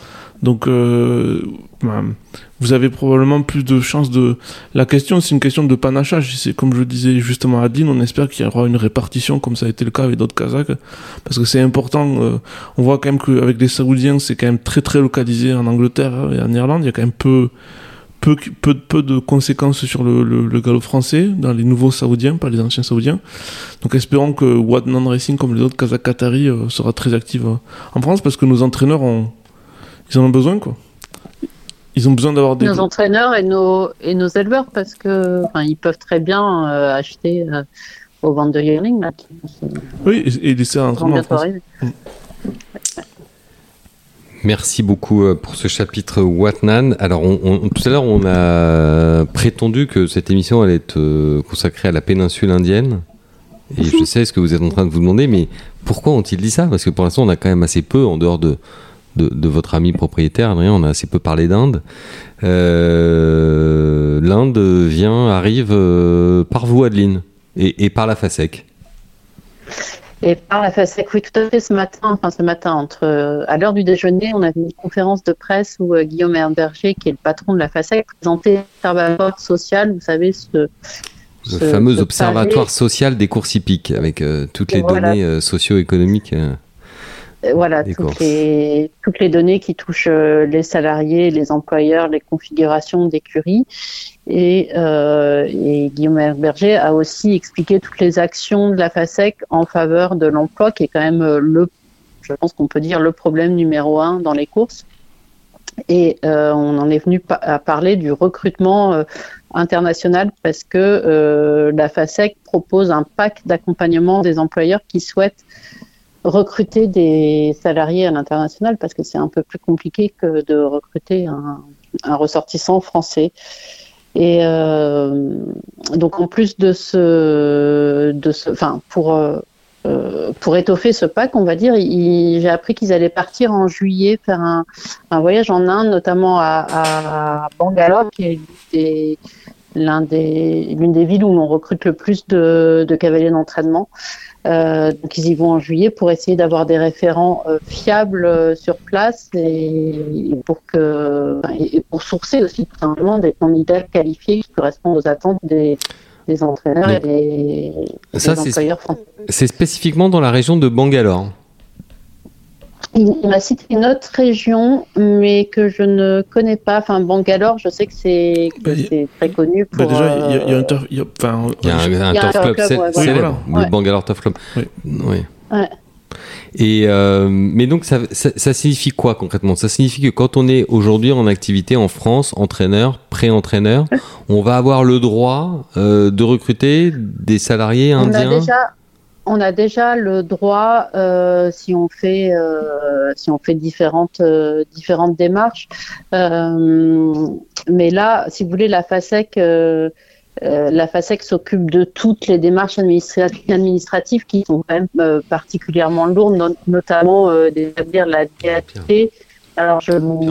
donc euh, ben, vous avez probablement plus de chances de. La question, c'est une question de panachage. C'est comme je disais justement à Adeline, on espère qu'il y aura une répartition comme ça a été le cas avec d'autres Kazakhs, parce que c'est important. euh, on voit quand même qu'avec les Saoudiens, c'est quand même très très localisé en Angleterre et en Irlande. Il y a quand même peu, peu, peu, peu de conséquences sur le, le, le galop français dans les nouveaux Saoudiens, pas les anciens Saoudiens. Donc espérons que Wadnan Racing, comme les autres Kazakh Qatari, euh, sera très active euh, en France parce que nos entraîneurs ont, ils en ont besoin quoi. Ils ont besoin d'avoir des. nos entraîneurs et nos et nos éleveurs parce que ils peuvent très bien euh, acheter euh, aux ventes de yearling là Oui, et, et laisser un entraînement en France. arriver. Merci beaucoup euh, pour ce chapitre Watnan. Alors, on, on- tout à l'heure, on a prétendu que cette émission allait être euh, consacrée à la péninsule indienne. Et je sais ce que vous êtes en train de vous demander, mais pourquoi ont-ils dit ça? Parce que pour l'instant, on a quand même assez peu, en dehors de, de, de votre ami propriétaire, Adrien, on a assez peu parlé d'Inde. Euh, L'Inde vient, arrive euh, par vous, Adeline, et, et par la FASEC. Et par la FASEC, oui, tout à fait. Ce matin, enfin ce matin, entre à l'heure du déjeuner, on avait une conférence de presse où euh, Guillaume Herberger, qui est le patron de la FASEC, présentait l'observatoire social. Vous savez, ce, Le ce- fameux ce observatoire pavé- social des courses hippiques, avec euh, toutes les Voilà. données euh, socio-économiques. Euh. Voilà, toutes les, toutes les données qui touchent euh, les salariés, les employeurs, les configurations d'écuries. Et, euh, et Guillaume Herberger a aussi expliqué toutes les actions de la FASEC en faveur de l'emploi, qui est quand même le, je pense qu'on peut dire, le problème numéro un dans les courses. Et euh, on en est venu pa- à parler du recrutement euh, international parce que la FASEC propose un pack d'accompagnement des employeurs qui souhaitent recruter des salariés à l'international parce que c'est un peu plus compliqué que de recruter un, ressortissant français. Et euh, donc en plus de ce, de ce, enfin pour euh, euh, pour étoffer ce pack, on va dire, j'ai appris qu'ils allaient partir en juillet faire un, voyage en Inde, notamment à, Bangalore, qui est des- l'un des, l'une des villes où on recrute le plus de cavaliers d'entraînement. Euh, donc ils y vont en juillet pour essayer d'avoir des référents euh, fiables euh, sur place et, et pour que et pour sourcer aussi tout simplement des candidats qualifiés qui correspondent aux attentes des, des entraîneurs et des, Ça, des employeurs français. C'est spécifiquement dans la région de Bangalore. Il, il m'a cité une autre région, mais que je ne connais pas. Enfin, Bangalore, je sais que c'est Bah, très connu Bah, pour. déjà, il y a, il y a un euh, turf- y a- enfin, Il y a un, turf club, club, ouais, voilà. célèbre, Ouais. le Bangalore Turf Club. Oui. Oui. Ouais. Et euh, mais donc ça, ça, ça signifie quoi concrètement? Ça signifie que quand on est aujourd'hui en activité en France, entraîneur, pré-entraîneur, on va avoir le droit euh, de recruter des salariés On a indiens? déjà, on a déjà le droit, euh, si on fait, euh, si on fait différentes, euh, différentes démarches. Mais là, si vous voulez, la FASEC, la FASEC s'occupe de toutes les démarches administratives, administratives qui sont quand même particulièrement lourdes, no- notamment d'établir la DAT. Alors, je vous,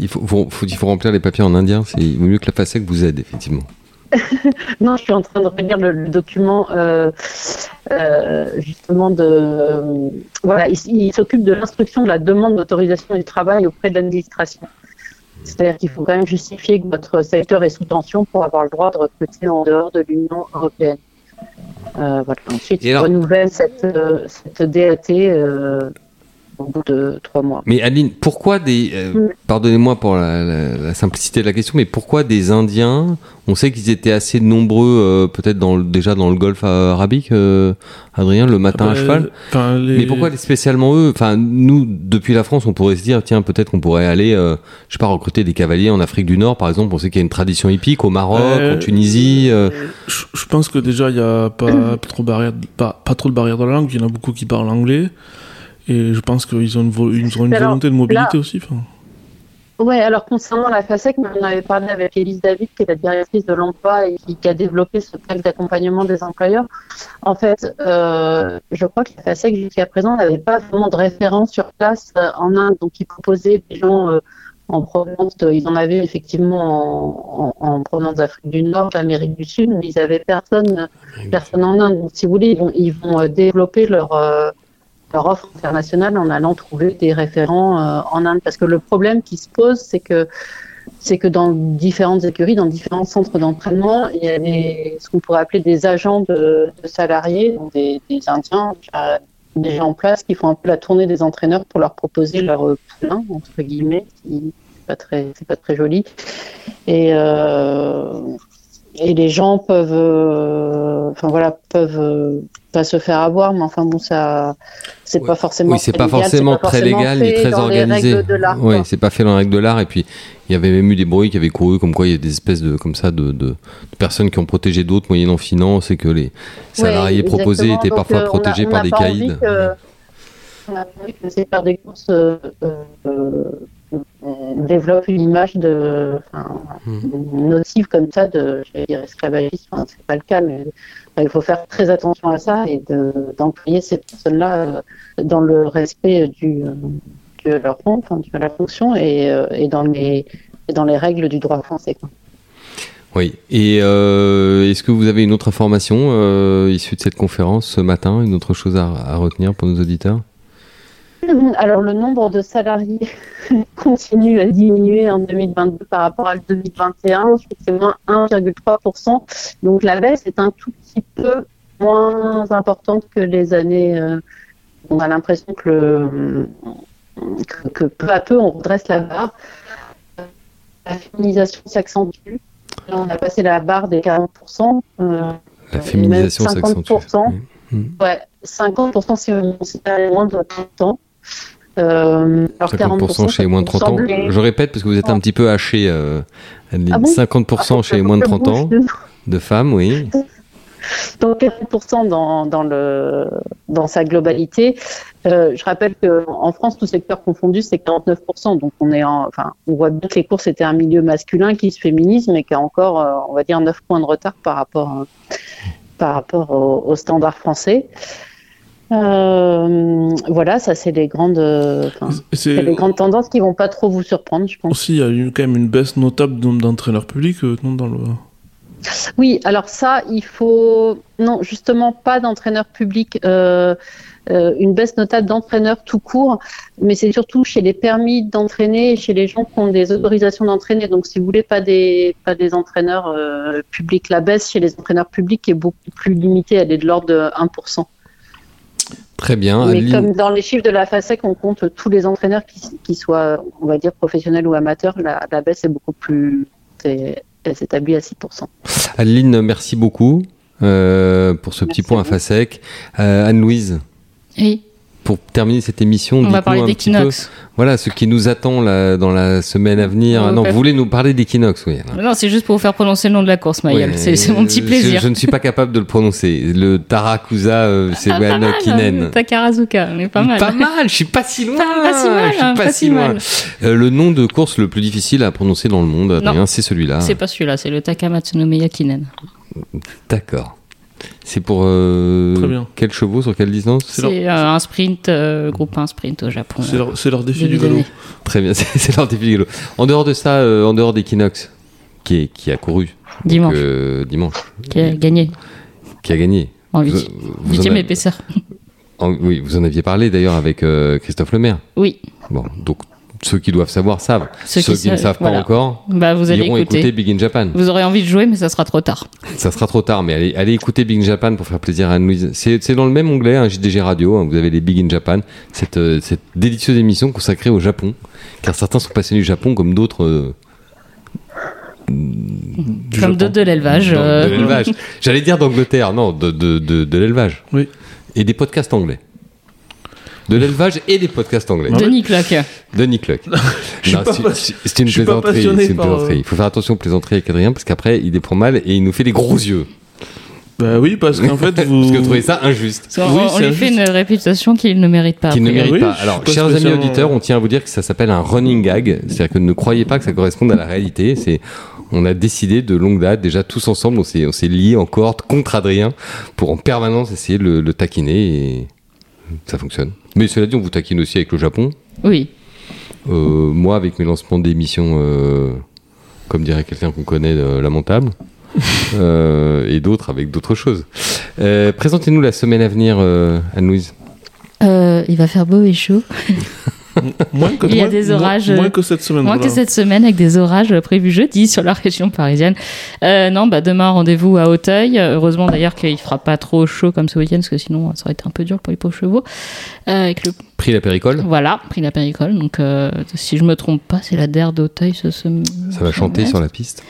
Il faut, faut, faut- il faut remplir les papiers en indien. C'est il vaut mieux que la FASEC vous aide effectivement. Non, je suis en train de relire le, le document euh, euh, justement de. euh, voilà, il, il s'occupe de l'instruction de la demande d'autorisation du travail auprès de l'administration. C'est-à-dire qu'il faut quand même justifier que votre secteur est sous tension pour avoir le droit de recruter en dehors de l'Union européenne. Voilà. Ensuite, il renouvelle cette, cette DAT au bout de trois mois. Mais Aline, pourquoi des. euh, Mm. Pardonnez-moi pour la, la- la simplicité de la question, mais pourquoi des Indiens On sait qu'ils étaient assez nombreux, euh, peut-être dans déjà dans le Golfe arabique, euh, Adrien, le matin à Bah, cheval. les- Mais pourquoi spécialement eux? Enfin, nous, depuis la France, on pourrait se dire, tiens, peut-être qu'on pourrait aller, euh, je sais pas, recruter des cavaliers en Afrique du Nord, par exemple. On sait qu'il y a une tradition hippique au Maroc, en Tunisie. euh, Je, pense que déjà, il n'y a pas, trop barrière, pas, pas trop de barrière de la langue. Il y en a beaucoup qui parlent anglais. Et je pense qu'ils ont une, vo- ils ont une alors, volonté de mobilité là- aussi. enfin. Ouais, alors concernant la FASEC, on avait parlé avec Élise David, qui est la directrice de l'emploi et qui, a développé ce pacte d'accompagnement des employeurs. En fait, euh, je crois que la FASEC jusqu'à présent n'avait pas vraiment de référence sur place euh, en Inde, donc ils proposaient des gens euh, en provenance, de- ils en avaient effectivement en, en, en provenance d'Afrique du Nord, d'Amérique du Sud, mais ils avaient personne, personne en Inde. Donc si vous voulez, ils vont, ils vont développer leur leur offre internationale en allant trouver des référents euh, en Inde. Parce que le problème qui se pose, c'est que c'est que dans différentes écuries, dans différents centres d'entraînement, il y a des, ce qu'on pourrait appeler des agents de, de salariés, des, des Indiens déjà, déjà en place, qui font un peu la tournée des entraîneurs pour leur proposer leur euh, poulain, entre guillemets, qui c'est pas très, c'est pas très joli. Et, euh, et les gens peuvent, euh, enfin voilà, peuvent euh, pas se faire avoir, mais enfin bon, ça, c'est pas forcément. Oui, c'est très pas légal, forcément pas très légal ni fait très dans les organisé. règles de l'art, Oui, c'est pas fait dans les règles de l'art. Et puis, il y avait même eu des bruits qui avaient couru comme quoi il y a des espèces de, comme ça, de, de, de personnes qui ont protégé d'autres moyennant finance et que les salariés Ouais, proposés étaient Donc, parfois euh, on a- protégés on par des pas caïds. que- On a pas envie que ces faire des courses développent une image de Hmm. nocive comme ça de j'allais dire esclavagisme, enfin, c'est pas le cas, mais enfin, il faut faire très attention à ça et de- d'employer ces personnes-là euh, dans le respect du de leur rang, enfin, de la fonction et, euh, et dans les et dans les règles du droit français. Quoi. Oui. Et euh, est-ce que vous avez une autre information euh, issue de cette conférence ce matin, une autre chose à, à retenir pour nos auditeurs? Alors, le nombre de salariés continue à diminuer en 2022 par rapport à 2021. Je c'est moins 1,3%. Donc, la baisse est un tout petit peu moins importante que les années. euh, on a l'impression que, le- que, que peu à peu, on redresse la barre. La féminisation s'accentue. Là, on a passé la barre des 40%. euh, La féminisation s'accentue. 50%. Oui. Ouais, 50% si on considère moins de 30 ans. Euh, alors 50% chez les moins de 30 ans. semblait- Je répète parce que vous êtes un petit peu haché, euh, Adeline. Ah bon 50% chez les moins de 30 ans Donc de femmes, oui. 40% dans, dans, le, dans sa globalité. Euh, je rappelle qu'en France, tout secteur confondu, c'est 49%. Donc on est en, enfin, on voit bien que les courses étaient un milieu masculin qui se féminise, mais qui a encore, euh, on va dire, 9 points de retard par rapport, à- par rapport au, au standard français. Euh, voilà, ça c'est les grandes, euh, c'est les grandes tendances qui vont pas trop vous surprendre, je pense. aussi, il y a eu quand même une baisse notable du nombre d'entraîneurs publics euh, non, dans le. Oui, alors ça, il faut non justement pas d'entraîneur public, euh, euh, une baisse notable d'entraîneurs tout court, mais c'est surtout chez les permis d'entraîner et chez les gens qui ont des autorisations d'entraîner. Donc, si vous voulez, pas des pas des entraîneurs publics. La baisse chez les entraîneurs publics est beaucoup plus limitée, elle est de l'ordre de 1%. Très bien. Mais Adeline- comme dans les chiffres de la FASEC, on compte tous les entraîneurs qui, qui soient, on va dire, professionnels ou amateurs, la, la baisse est beaucoup plus, elle s'établit à 6%. Adeline, merci beaucoup euh, pour ce petit point à. FASEC. Euh, Anne-Louise, Oui. Pour terminer cette émission, On va parler d'équinoxe. voilà, ce qui nous attend là, dans la semaine à venir. On Ah non, pas- vous voulez nous parler d'équinoxe, oui. Non, c'est juste pour vous faire prononcer le nom de la course, Mayel. Ouais, c'est c'est mon petit plaisir. Je, ne suis pas capable de le prononcer. Le Tarakusa, euh, c'est Ah, pas mal, Kinen. Takarazuka, mais pas mal. Pas mal, je suis pas si loin. Pas- pas si mal, je suis hein, pas, pas si loin. mal. Euh, le nom de course le plus difficile à prononcer dans le monde, c'est celui-là. C'est pas celui-là, c'est le Takamatsu no Miyakinen. D'accord. C'est pour euh, Très bien. quels chevaux sur quelle distance C'est C'est euh, un sprint, euh, groupe 1 sprint au Japon. C'est leur, c'est leur défi Début du galop. d'année. Très bien, c'est c'est leur défi du galop. En dehors de ça, euh, en dehors d'Equinox, qui, est- qui a couru donc, Dimanche. euh, dimanche, Qui a gagné qui a gagné. en Vous- 8 vous en huitième avez- épaisseur. en- oui, vous en aviez parlé d'ailleurs avec euh, Christophe Lemaire. Oui, Bon, donc ceux qui doivent savoir savent. Ceux Ceux, qui qui, ne savent, savent pas voilà. encore bah vous allez iront écouter. écouter Big in Japan. Vous aurez envie de jouer, mais ça sera trop tard. Ça sera trop tard, mais allez, allez écouter Big in Japan pour faire plaisir à Anne-Louise. C'est c'est dans le même onglet, hein, JDG Radio, hein, vous avez les Big in Japan, cette, euh, cette délicieuse émission consacrée au Japon, car certains sont passionnés du Japon comme d'autres euh, du Comme d'autres de l'élevage. Euh, De l'élevage. J'allais dire d'Angleterre, non, de, de, de, de l'élevage. Oui. Et des podcasts anglais. De l'élevage et des podcasts anglais. de Nick Locke. De Nick Luck. suis Non, pas c'est- une je suis pas plaisanterie. une par, plaisanterie. Il faut faire attention aux plaisanteries avec Adrien parce qu'après il les prend mal et il nous fait des gros yeux. Bah oui, parce qu'en fait, vous. Parce que vous trouvez ça injuste. Oui, on c'est lui fait une réputation qu'il ne mérite pas. Qui ne mérite Oui, pas. Alors, pas chers amis auditeurs, on tient à vous dire que ça s'appelle un running gag. C'est-à-dire que ne croyez pas que ça corresponde à la réalité. C'est, on a décidé de longue date, déjà tous ensemble, on s'est, on s'est liés en corde contre Adrien pour en permanence essayer de le, le taquiner et ça fonctionne. Mais cela dit, on vous taquine aussi avec le Japon. Oui. Euh, moi, avec mes lancements d'émissions, euh, comme dirait quelqu'un qu'on connaît, euh, lamentables. Euh, et d'autres avec d'autres choses. Euh, présentez-nous la semaine à venir, euh, Anne-Louise. Euh, il va faire beau et chaud. Moins que, Il y a moins- des orages, Moins, que cette semaine. Moins voilà. que cette semaine avec des orages prévus jeudi sur la région parisienne. Euh, non, bah demain rendez-vous à Auteuil. Heureusement d'ailleurs qu'il fera pas trop chaud comme ce week-end parce que sinon ça aurait été un peu dur pour les pauvres chevaux. Euh, avec le Pris la péricole. voilà pris la péricole. Donc euh, si je me trompe pas, c'est la DER d'Auteuil ce, ce Ça va chanter sur la piste.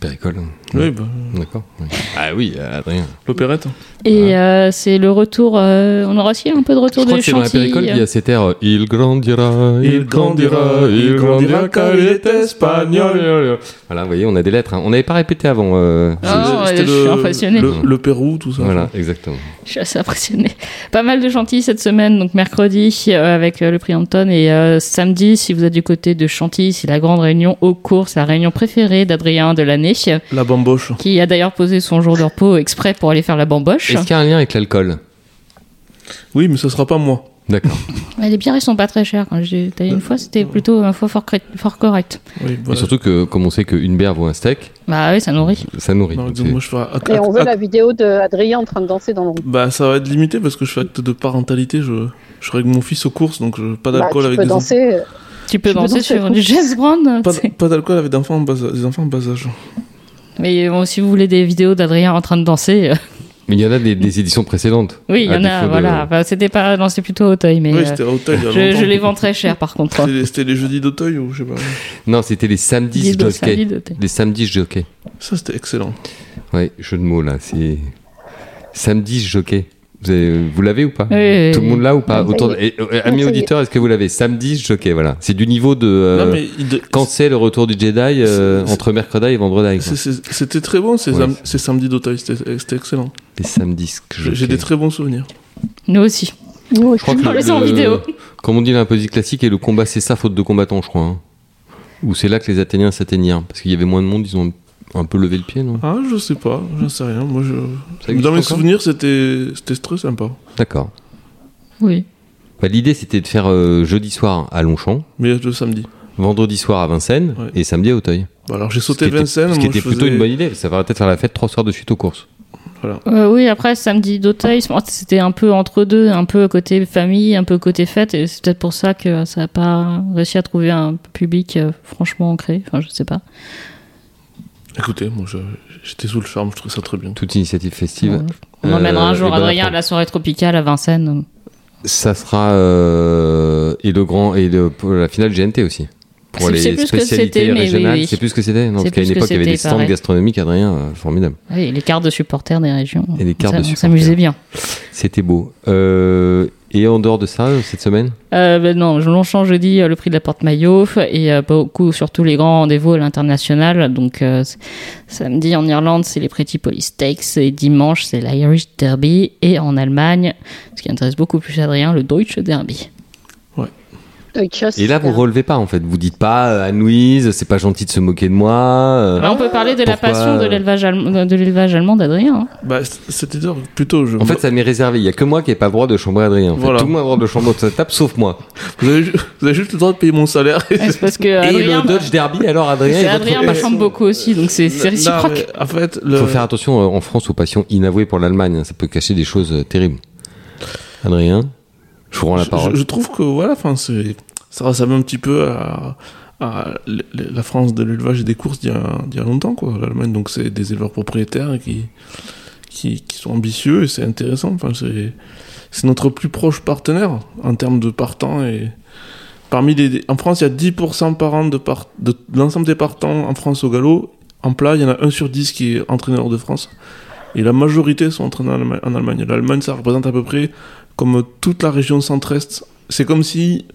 Péricole. Oui, bah, D'accord. oui. Ah oui, Adrien. l'opérette. Et euh, c'est le retour. euh, on aura aussi un peu de Je retour crois de que c'est dans la Chantilly. péricole qu'il y a cet air euh, Il grandira, il grandira, il grandira car il est espagnol. Voilà, vous voyez, on a des lettres. hein. On n'avait pas répété avant. euh, Ah, je suis impressionné. Le, le Pérou, tout ça. Voilà, exactement. Je suis assez impressionnée. Pas mal de Chantilly cette semaine, donc mercredi euh, avec euh, le prix Anton et euh, samedi, si vous êtes du côté de Chantilly, c'est la grande réunion aux courses, la réunion préférée d'Adrien de l'année, La bamboche. qui a d'ailleurs posé son jour de repos exprès pour aller faire la bamboche. Est-ce qu'il y a un lien avec l'alcool? Oui, mais ce sera pas moi. D'accord. Ouais, Les bières, ils sont pas très chères. Quand j'ai été une fois, c'était plutôt une fois fort, cré- fort correct. Oui, Et surtout que, comme on sait qu'une bière vaut un steak, Bah oui, ça nourrit. ça nourrit. Non, Donc moi, je acte- Et on veut acte- la vidéo d'Adrien en train de danser dans le Bah, ça va être limité parce que je fais acte de parentalité. Je, je serai avec mon fils aux courses, donc je, pas Bah, d'alcool tu avec peux des danser. Tu peux danser danser sur du James Brown. Pas, c'est- pas d'alcool avec des enfants, en bas, des enfants en bas âge. Mais bon, si vous voulez des vidéos d'Adrien en train de danser, euh, Mais il y en a des, des éditions précédentes. oui, il y À en a. de- Voilà. Enfin, c'était pas, non, c'était plutôt Auteuil, mais oui, euh, c'était à Auteuil. il y a je, les vends très cher par contre. C'était les- C'était les jeudis d'Auteuil ou je sais pas. Non, c'était les samedis samedi jockey. Les samedis jockey. Ça, c'était excellent. Ouais, jeu de mots là. C'est samedis jockey. Vous, avez- vous l'avez ou pas Oui, oui, Tout le monde là ou pas Autour de- et, Amis auditeurs, est-ce que vous l'avez Samedi jockey, voilà. C'est du niveau de euh, non, mais il de- quand c'est le retour du Jedi euh, entre mercredi et vendredi. quoi. c'est- c'est- c'était très bon ces, Ouais. ces samedis d'Auteuil. C'était c'était excellent. Les samedis J'ai des très bons souvenirs. Nous aussi. Nous Je crois que On le- en le- vidéo. Comme on dit dans la poésie classique, et le combat c'est ça, faute de combattants, je crois. hein. Ou c'est là que les Athéniens s'atteignirent. Parce qu'il y avait moins de monde, ils ont un peu levé le pied, non? Ah, je sais pas, j'en sais rien. Moi, je... Dans mes souvenirs, c'était c'était très sympa. D'accord. Oui. Bah, L'idée c'était de faire euh, jeudi soir à Longchamp, Mais le samedi. vendredi soir à Vincennes Ouais. et samedi à Auteuil. Bon, alors j'ai Ce sauté était- Vincennes. Ce qui moi, était plutôt faisais- une bonne idée. Ça va peut-être faire la fête trois soirs de suite aux courses. Voilà. Euh, oui, après, samedi d'Auteuil, c'était un peu entre deux, un peu côté famille, un peu côté fête, et c'est peut-être pour ça que ça n'a pas réussi à trouver un public euh, franchement ancré. Enfin, je sais pas. Écoutez, moi, je- j'étais sous le charme, je trouvais ça très bien. Toute initiative festive. On Euh, emmènera un jour et Adrien à apprendre. la soirée tropicale à Vincennes. Ça sera euh, et le grand et le, pour la finale GNT aussi. Pour les c'est plus que spécialités régionales, oui. c'est plus que c'était. Non, parce qu'à une époque, il y avait des stands pareil. gastronomiques, Adrien, euh, formidable. Oui, les cartes de supporters des régions. Et les cartes de on supporters. s'amusait bien. C'était beau. Euh, Et en dehors de ça, cette semaine Euh, ben non, jeudi, euh, le prix de la porte-maillot et euh, beaucoup, surtout les grands rendez-vous à l'international. Donc euh, samedi en Irlande, c'est les Pretty Police Stakes et dimanche, c'est l'Irish Derby et en Allemagne, ce qui intéresse beaucoup plus Adrien, le Deutsche Derby. Et là, vous relevez pas en fait. Vous dites pas euh, Anne-Louise, c'est pas gentil de se moquer de moi. euh, Là, on peut parler de la passion de euh, l'élevage allemand, de l'élevage allemand d'Adrien. hein. Bah, c- c'était dur, plutôt. Je... En fait, ça m'est réservé. Il y a que moi qui n'ai pas le droit de chambrer Adrien. En fait. Voilà. Tout le monde a le droit de chambrer de cette table, sauf moi. vous, avez, ju- vous avez juste le droit de payer mon salaire. C'est parce que Et Adrien, le Dodge Derby, alors Adrien, va Adrien ma chambre beaucoup aussi, donc c'est Non, réciproque. mais en fait, Il le... faut faire attention euh, en France aux passions inavouées pour l'Allemagne. hein. Ça peut cacher des choses euh, terribles. Adrien, je vous rends la je, parole. je- je trouve que voilà, enfin, ça ressemble un petit peu à, la France de l'élevage et des courses d'il y a, d'il y a longtemps, quoi. L'Allemagne, donc c'est des éleveurs propriétaires qui, qui, qui sont ambitieux et c'est intéressant. Enfin, c'est, notre plus proche partenaire en termes de partants et parmi les, en France, il y a 10% par an de, part, de l'ensemble des partants en France au galop. En plat, il y en a un sur 10 qui est entraîneur de France. Et la majorité sont entraînés en Allemagne. L'Allemagne, ça représente à peu près comme toute la région centre-est. C'est comme si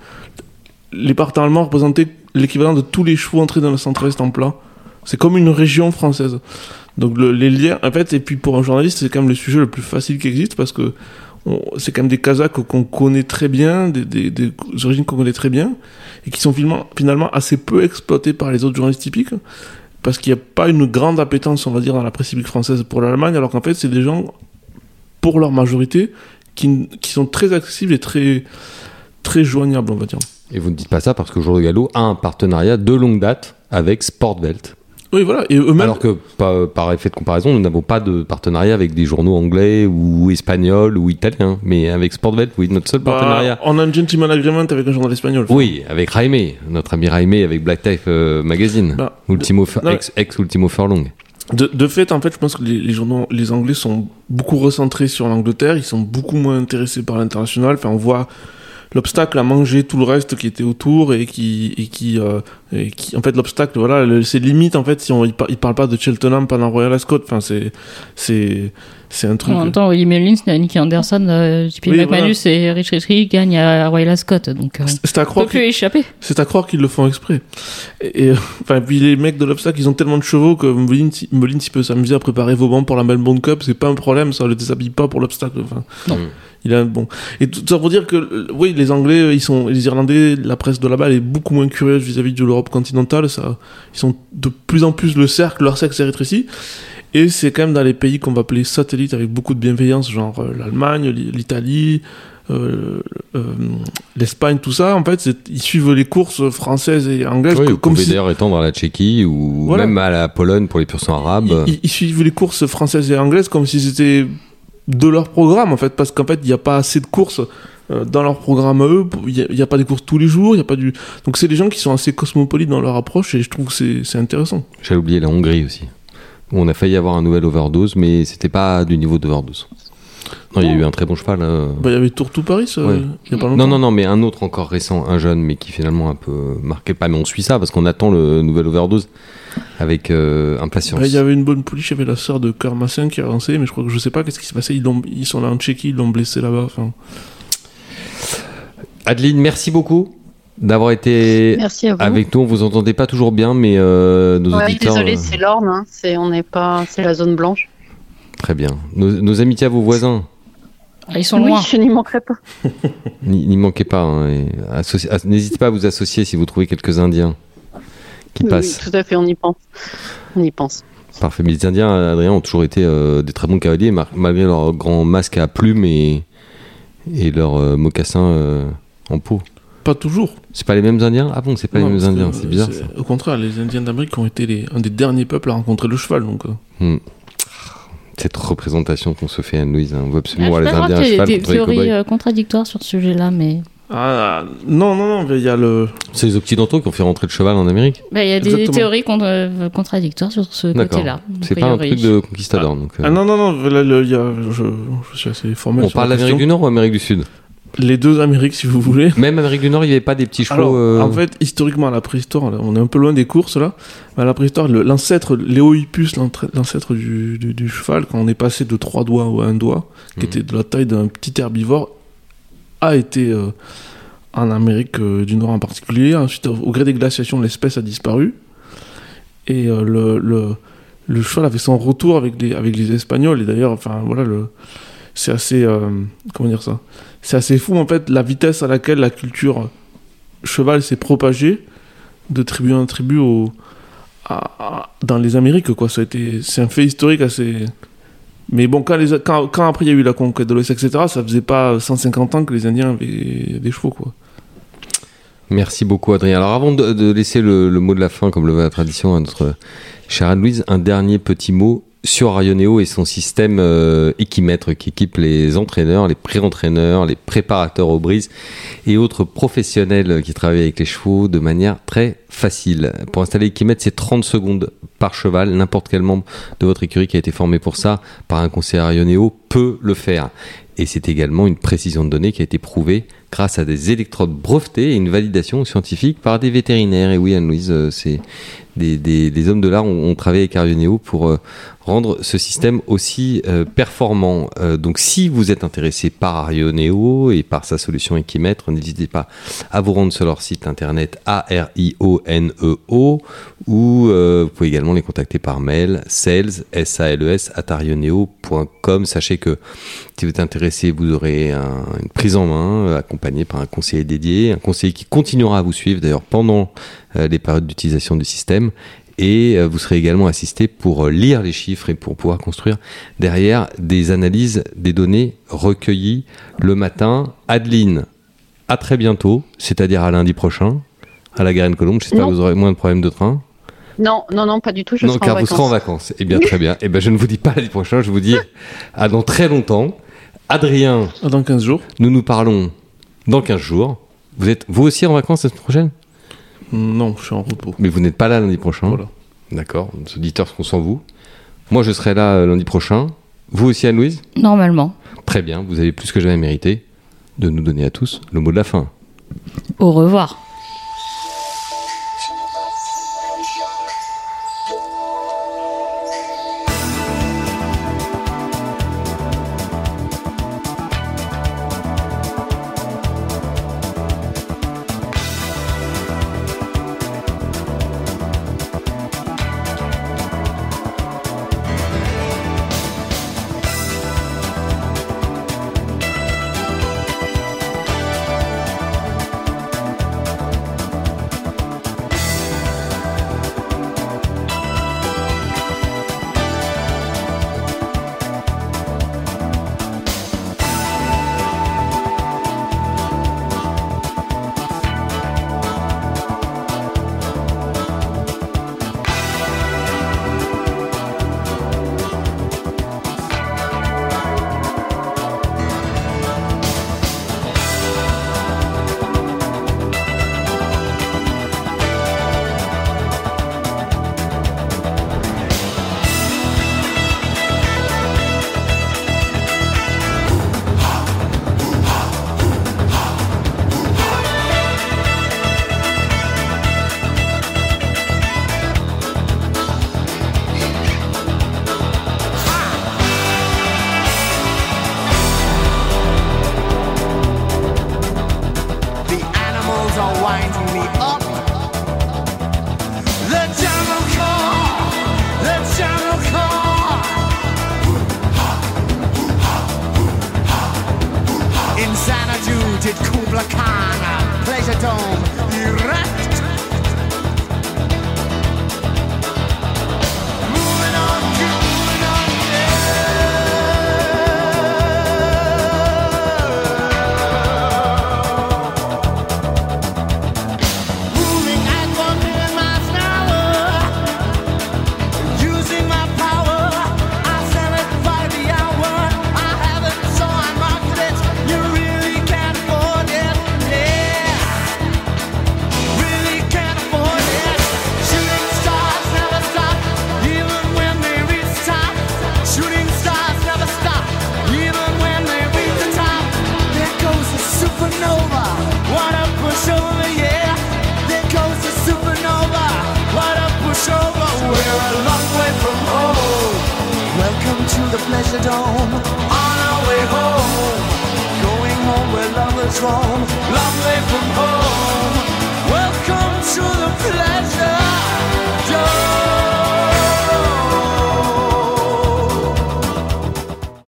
les partants allemands représentaient l'équivalent de tous les chevaux entrés dans le centre-est en plat. C'est comme une région française. Donc le- les liens, en fait, et puis pour un journaliste, c'est quand même le sujet le plus facile qui existe parce que c'est quand même des Kazakhs qu'on connaît très bien, des, origines qu'on connaît très bien, et qui sont finalement, assez peu exploités par les autres journalistes typiques, parce qu'il n'y a pas une grande appétence, on va dire, dans la presse civique française pour l'Allemagne, alors qu'en fait, c'est des gens, pour leur majorité, qui, qui sont très accessibles et très, très joignables, on va dire. Et vous ne dites pas ça parce que Jour de Gallo a un partenariat de longue date avec Sportvelt. Oui, voilà, et. Alors que par, effet de comparaison, nous n'avons pas de partenariat avec des journaux anglais ou espagnols ou italiens. Mais avec Sportvelt, oui, notre seul bah, partenariat. on a un gentleman agreement avec un journal espagnol. Oui, avec Jaime, notre ami Jaime avec Black Type euh, Magazine. Bah, Ultimo Fur- non, ex, ex Ultimo Furlong. De, fait, en fait, je pense que les, les journaux, les Anglais sont beaucoup recentrés sur l'Angleterre. Ils sont beaucoup moins intéressés par l'international. Enfin, on voit l'obstacle à manger tout le reste qui était autour et qui et qui euh, et qui en fait l'obstacle voilà le- c'est limite en fait si on il, par- il parle pas de Cheltenham pendant Royal Ascot enfin c'est c'est c'est un truc En même temps, Willie Mullins, Nicky Anderson, euh, JP Oui, McManus et Rich Rich gagnent à Royal Ascot, donc euh, c'est à on croire peut plus échapper. C'est à croire qu'ils le font exprès. Et, et, euh, enfin, puis les mecs de l'obstacle, ils ont tellement de chevaux que Molins, il peut s'amuser à préparer Vauban pour la Melbourne Cup, c'est pas un problème, ça le déshabille pas pour l'obstacle. Enfin, Non. Il a bon. Et tout ça pour dire que, euh, oui, les Anglais, euh, ils sont, les Irlandais, la presse de là-bas, elle est beaucoup moins curieuse vis-à-vis de l'Europe continentale. Ça, ils sont de plus en plus le cercle, leur cercle s'est rétréci. Et c'est quand même dans les pays qu'on va appeler satellites avec beaucoup de bienveillance, genre euh, l'Allemagne, l'I- l'Italie, euh, euh, l'Espagne, tout ça. En fait, ils suivent les courses françaises et anglaises Oui, que- vous comme pouvez si d'ailleurs étendre à la Tchéquie ou Voilà. même à la Pologne pour les pur arabes. ils, ils- ils suivent les courses françaises et anglaises comme si c'était de leur programme en fait, parce qu'en fait, il n'y a pas assez de courses. euh, Dans leur programme à eux, il n'y a, il y a pas des courses tous les jours, il y a pas du. Donc c'est des gens qui sont assez cosmopolites dans leur approche et je trouve que c'est- intéressant. J'avais oublié la Hongrie aussi. On a failli avoir un nouvel overdose, mais c'était pas du niveau d'overdose. Non, il y a eu un très bon cheval. euh. Bah, il y avait Tour to Paris, euh, Ouais. il y a pas longtemps. Non, non, non, mais un autre encore récent, un jeune, mais qui finalement un peu marqué pas. Mais on suit ça parce qu'on attend le nouvel overdose avec euh, impatience. Bah, il y avait une bonne pouliche, il y avait la sœur de Kermassin qui a lancé, mais je crois que je sais pas qu'est-ce qui s'est passé. Ils, l'ont- ils sont là en Tchéquie, ils l'ont blessé là-bas. Enfin, Adeline, merci beaucoup d'avoir été Merci à vous. avec nous. On vous entendait pas toujours bien, mais euh, nos Ouais, auditeurs. désolé, euh, c'est l'Orne, hein. c'est on n'est pas, c'est la zone blanche. Très bien. Nos, nos amitiés à vos voisins. Ah, Ils sont oui, loin. je n'y manquerai pas. N'y n'y manquez pas. hein, N'hésitez pas à vous associer si vous trouvez quelques Indiens qui Oui, passent. oui, tout à fait, on y pense. On y pense. Parfait. Mais les Indiens, Adrien, ont toujours été euh, des très bons cavaliers, malgré leur grand masque à plumes et, et leurs euh, mocassins euh, en peau. pas toujours. C'est pas les mêmes Indiens? Ah bon, c'est pas Non, les mêmes Indiens, c'est bizarre ça. Au contraire, les Indiens d'Amérique ont été les, un des derniers peuples à rencontrer le cheval. Donc, euh. Hmm. Cette représentation qu'on se fait, Anne-Louise, hein. on veut absolument voir Ah, je les sais pas Indiens à qu'il y a cheval des théories contradictoires sur ce sujet-là, mais Ah, non, non, non, mais il y a le. C'est les Occidentaux qui ont fait rentrer le cheval en Amérique Bah, il y a des Exactement. théories euh, contradictoires sur ce côté-là. C'est pas un truc de conquistador. donc, euh. Ah non, non, non, là, le- il y a, je, je suis assez formel. on sur parle d'Amérique du. Nord ou Amérique du Sud? Les deux Amériques, si vous voulez. Même Amérique du Nord, il n'y avait pas des petits chevaux. Alors, euh, en fait, historiquement, à la préhistoire, on est un peu loin des courses là. Mais à la préhistoire, l'ancêtre, Léohippus, l'ancêtre du, du, du cheval, quand on est passé de trois doigts à un doigt, qui Mhm. était de la taille d'un petit herbivore, a été euh, en Amérique euh, du Nord en particulier. Ensuite, au gré des glaciations, l'espèce a disparu. Et euh, le, le, cheval avait son retour avec les, avec les Espagnols. Et d'ailleurs, enfin, voilà, c'est assez. comment dire ça? C'est assez fou, en fait, la vitesse à laquelle la culture cheval s'est propagée de tribu en tribu au, dans les Amériques, quoi. Ça a été, c'est un fait historique assez. Mais bon, quand, après il y a eu la conquête de l'Ouest, etc., ça faisait pas 150 ans que les Indiens avaient des chevaux, quoi. Merci beaucoup, Adrien. Alors, avant de, de laisser le, le mot de la fin, comme le veut la tradition, à notre chère Anne-Louise, un dernier petit mot sur Arioneo et son système euh, équimètre qui équipe les entraîneurs, les pré-entraîneurs, les préparateurs aux brises et autres professionnels qui travaillent avec les chevaux de manière très facile. Pour installer l'équimètre, c'est 30 secondes par cheval. N'importe quel membre de votre écurie qui a été formé pour ça par un conseiller Arioneo peut le faire. Et c'est également une précision de données qui a été prouvée grâce à des électrodes brevetées et une validation scientifique par des vétérinaires. Et oui, Anne-Louise, euh, c'est des, hommes de l'art ont, ont travaillé avec Arioneo pour euh, rendre ce système aussi euh, performant. Donc, si vous êtes intéressé par Arioneo et par sa solution Equimètre, n'hésitez pas à vous rendre sur leur site internet A-R-I-O-N-E-O E ou vous pouvez également les contacter par mail sales, S-A-L-E-S, arioneo.com. Sachez que si vous êtes intéressé, vous aurez un- une prise en main euh, accompagnée par un conseiller dédié, un conseiller qui continuera à vous suivre d'ailleurs pendant euh, les périodes d'utilisation du système. Et euh, vous serez également assisté pour euh, lire les chiffres et pour pouvoir construire derrière des analyses des données recueillies le matin. Adeline, à très bientôt, c'est-à-dire à lundi prochain, à la Garenne-Colombe. J'espère Non. que vous aurez moins de problèmes de train. Non, non, non, pas du tout. Je non, serai car en vous serez en vacances. Eh bien, très bien. Eh bien, je ne vous dis pas lundi prochain, je vous dis à dans très longtemps. Adrien, Dans 15 jours. nous nous parlons dans 15 jours. Vous êtes vous aussi en vacances la semaine prochaine? Non, je suis en repos. Mais vous n'êtes pas là lundi prochain? Voilà. D'accord, nos auditeurs seront sans vous. Moi, je serai là euh, lundi prochain. Vous aussi, Anne-Louise? Normalement. Très bien, vous avez plus que jamais mérité de nous donner à tous le mot de la fin. Au revoir.